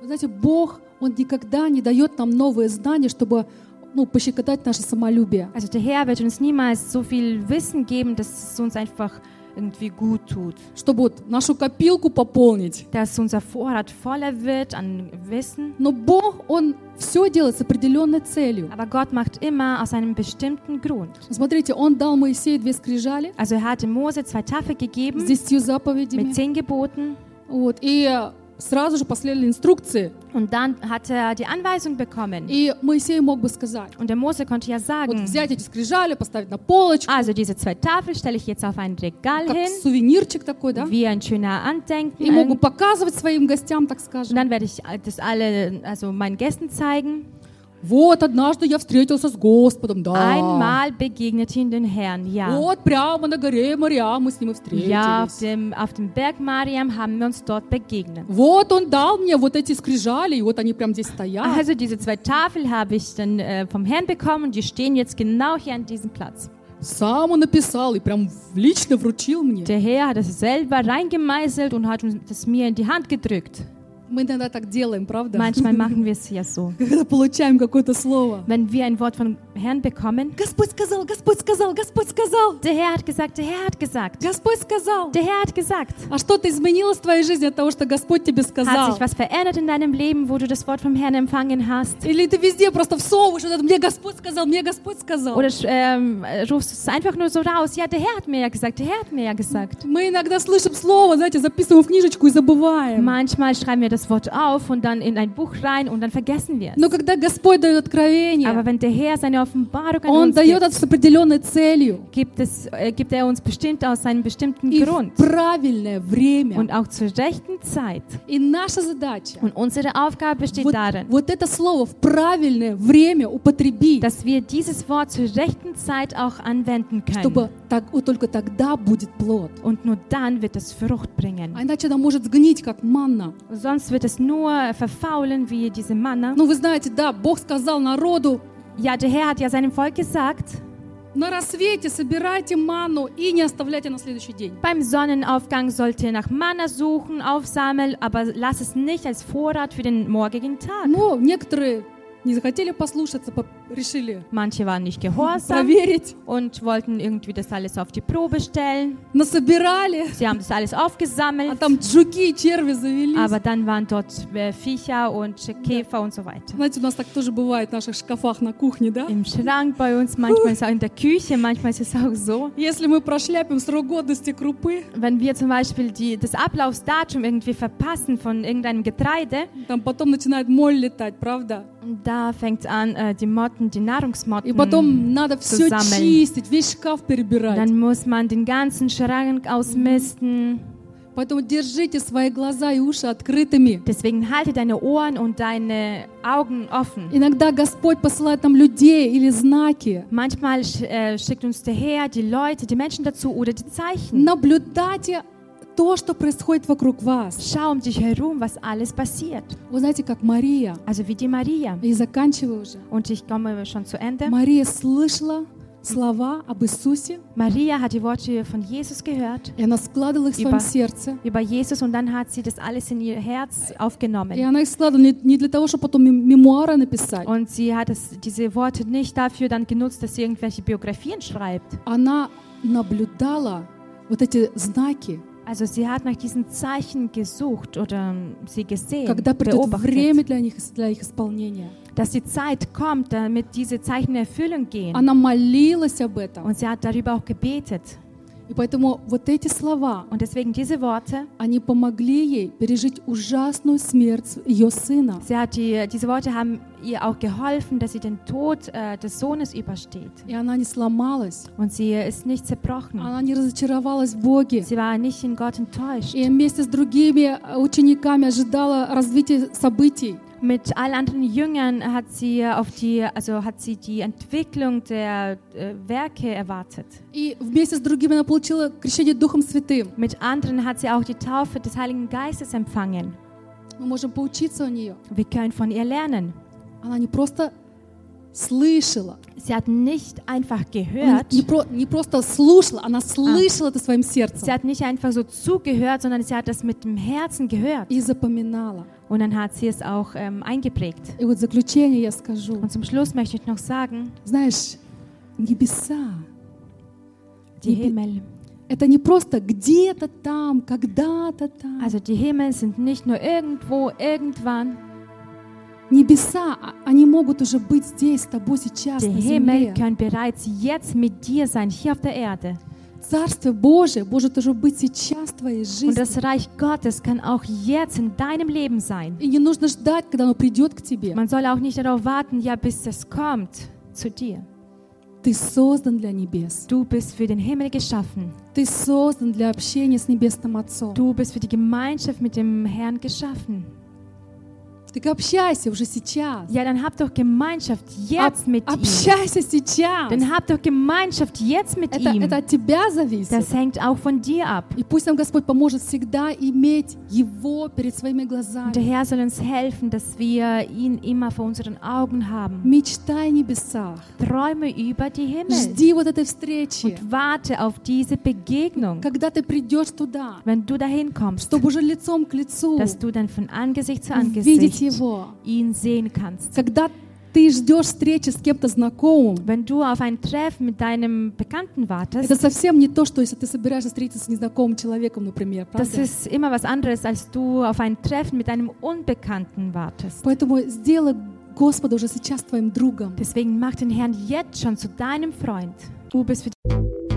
Вы знаете, Бог, Он никогда не дает нам новые знания, чтобы ну, пощекотать наше самолюбие. Also der Herr wird uns niemals so viel Wissen geben, dass es uns einfach irgendwie gut tut. Чтобы вот нашу копилку пополнить. Dass unser Vorrat voller wird an Wissen. Но Бог, Он все делает с определенной целью. Aber Gott macht immer aus einem bestimmten Grund. Смотрите, Он дал Моисею две скрижали Also er hatte Mose zwei Tafeln gegeben с десятью mit заповедями. zehn Geboten. Вот, и э, сразу же последовали инструкции. Und dann hat er die Anweisung bekommen. И Моисей мог бы сказать, Und der Mose konnte ja вот sagen, взять эти скрижали, поставить на полочку, also diese zwei Tafeln stelle ich jetzt auf ein Regal как hin, сувенирчик такой, да? wie ein schöner Andenken. И мог бы показывать своим гостям, так Und скажем. dann werde ich das alle, also meinen Gästen zeigen. Вот однажды я встретился с Господом, да. Einmal begegnete ihn den Herrn, ja. Вот прямо на горе Мария мы с ним и Ja, auf встретились. dem, auf dem Berg Mariam haben wir uns dort begegnet. Вот он дал мне вот эти скрижали, и вот они прям здесь стоят. Also diese zwei Tafeln habe ich dann äh, vom Herrn bekommen und die stehen jetzt genau hier an diesem Platz. Сам он написал и прям лично вручил мне. Der Herr hat es selber reingemeißelt und hat uns das mir in die Hand gedrückt. Мы иногда так делаем, правда? Manchmal machen wir es ja so. Когда получаем какое-то слово. Wenn wir ein Wort vom Herrn bekommen, Господь сказал, Господь сказал, Господь сказал, der Herr hat gesagt, der Herr hat gesagt, Господь сказал. der Herr hat gesagt. А что-то изменилось в твоей жизни от того, что Господь тебе Hat сказал? sich was verändert in deinem Leben, wo du das Wort vom Herrn empfangen hast? Или ты везде просто всовываешь, вот это, мне Господь сказал, мне Господь сказал. Oder ähm, rufst es einfach nur so raus, ja, der Herr hat mir ja gesagt, der Herr hat mir ja gesagt. Мы иногда слышим слово, знаете, записываем в книжечку и забываем. Manchmal schreiben wir das Wort auf und dann in ein Buch rein und dann vergessen wir es. Но когда Господь дает откровение, Aber wenn der Herr seine Offenbarung an Он uns дает gibt, это с определенной целью gibt, es, äh, gibt er uns bestimmt aus einem bestimmten и Grund в правильное время. und auch zur rechten Zeit. И наша задача Und unsere Aufgabe besteht вот, darin, вот это слово в правильное время употребить, dass wir dieses Wort zur rechten Zeit auch anwenden können. чтобы так, вот только тогда будет плод. Und nur dann wird es Frucht bringen. А иначе она может сгнить, как манна. Sonst wird es nur verfaulen wie diese Manna. Ну, вы знаете, да, Бог сказал народу, Ja, der Herr hat ja seinem Volk gesagt, на рассвете собирайте манну и не оставляйте на следующий день. beim Sonnenaufgang sollt ihr nach Manna suchen, aufsammeln, aber lass es nicht als Vorrat für den morgigen Tag. Но некоторые не захотели послушаться, по- решили Manche waren nicht gehorsam проверить, und wollten irgendwie das alles auf die Probe stellen. насобирали, Sie haben das alles а aufgesammelt, там джуки и черви завелись. aber dann waren dort äh, Viecher und Käfer und so weiter. Знаете, у нас так тоже бывает в наших шкафах на кухне, да? Im Schrank bei uns, manchmal ist es auch in der Küche, manchmal ist es auch so. Если мы прошляпим срок годности крупы, Wenn wir zum Beispiel die, das Ablaufsdatum irgendwie verpassen von irgendeinem Getreide, там потом начинает моль летать, правда? da fängt an, äh, die Motten, die И Nahrungsmotten, потом надо все самmeln. чистить, весь шкаф перебирать. dann muss man den ganzen Schrank ausmisten. Поэтому держите свои глаза и уши открытыми. Deswegen halte deine Ohren und deine Augen offen. Иногда Господь посылает нам людей или знаки. Manchmal sch- äh, schickt uns der Herr die Leute, die Menschen dazu oder die Zeichen. Наблюдайте То, что происходит вокруг вас. Schau um dich herum, was alles passiert. Вы знаете, как Мария, Also wie die Maria. и заканчиваю уже. Und ich komme schon zu Ende. Мария слышала слова об Иисусе, Maria hat die Worte von Jesus gehört, и она складывала их в своем сердце. über Jesus, und dann hat sie das alles in ihr Herz И aufgenommen. она их складывала не, для того, чтобы потом мем- мемуары написать. Und sie hat es, diese Worte nicht dafür dann genutzt, dass sie irgendwelche Biografien schreibt. Она наблюдала вот эти знаки, Also sie hat nach diesen Zeichen gesucht oder ähm, sie gesehen, когда придет beobachtet, время для них, для их исполнения. dass die Zeit kommt, damit diese Zeichen in Erfüllung gehen. Она молилась об этом. Und sie hat darüber auch gebetet. И поэтому вот эти слова, Und deswegen diese Worte, они помогли ей пережить ужасную смерть ее сына. sie hat die, diese Worte haben ihr auch geholfen, dass sie den Tod äh, des Sohnes übersteht. И она не сломалась. Und sie ist nicht zerbrochen. Она не разочаровалась в Боге. Sie war nicht in Gott enttäuscht. И вместе с другими э, учениками ожидала развития событий. Mit allen anderen Jüngern hat sie auf die, also hat sie die Entwicklung der äh, Werke erwartet. И вместе с другими она получила крещение Духом Святым. Mit anderen hat sie auch die Taufe des Heiligen Geistes empfangen. Мы можем поучиться у нее. Wir können von ihr lernen. Она не просто слышала, Sie hat nicht einfach она gehört, не, про- не просто слушала, она слышала это своим сердцем sie hat nicht einfach so zugehört, sondern sie hat das mit dem Herzen gehört. и запоминала. Und dann hat sie es auch ähm, eingeprägt. И вот в заключение я скажу, Und zum Schluss möchte ich noch sagen, знаешь, небеса, die Liebe- Himmel, это не просто где-то там, когда-то там. also die Himmel sind nicht nur irgendwo, irgendwann. Небеса, а- они могут уже быть здесь с тобой сейчас Die на Himmel земле. können bereits jetzt mit dir sein, hier auf der Erde. Царство Божие может уже быть сейчас в твоей Und жизни. das Reich Gottes kann auch jetzt in deinem Leben sein. И не нужно ждать, когда оно придет к тебе. Man soll auch nicht darauf warten, ja, bis es kommt zu dir. Ты создан для небес. Du bist für den Himmel geschaffen. Ты создан для общения с Небесным Отцом. Du bist für die Gemeinschaft mit dem Herrn geschaffen. Так общайся уже сейчас. Ja, dann hab doch Gemeinschaft jetzt mit ihm. общайся сейчас. Dann hab doch Gemeinschaft jetzt mit Это, ihm. это от тебя зависит. Das hängt auch von dir ab. И пусть нам Господь поможет всегда иметь Его перед своими Und der глазами. Herr soll uns helfen, dass wir ihn immer vor unseren Augen haben. Мечтай о небесах. Träume über die Himmel Жди вот этой встречи, und warte auf diese Begegnung, когда ты придешь туда, wenn du dahin kommst, чтобы уже лицом к лицу dass du dann von Angesicht zu Angesicht Его. ihn sehen kannst. Когда ты ждешь встречи с кем-то знакомым, Wenn du auf ein Treffen mit deinem Bekannten это wartest, совсем не то, что если ты собираешься встретиться с незнакомым человеком, например, das ist immer was anderes, als du auf ein Treffen mit einem Unbekannten wartest. Поэтому сделай Господа уже сейчас твоим другом. Deswegen mach den Herrn jetzt schon zu deinem Freund. Du bist für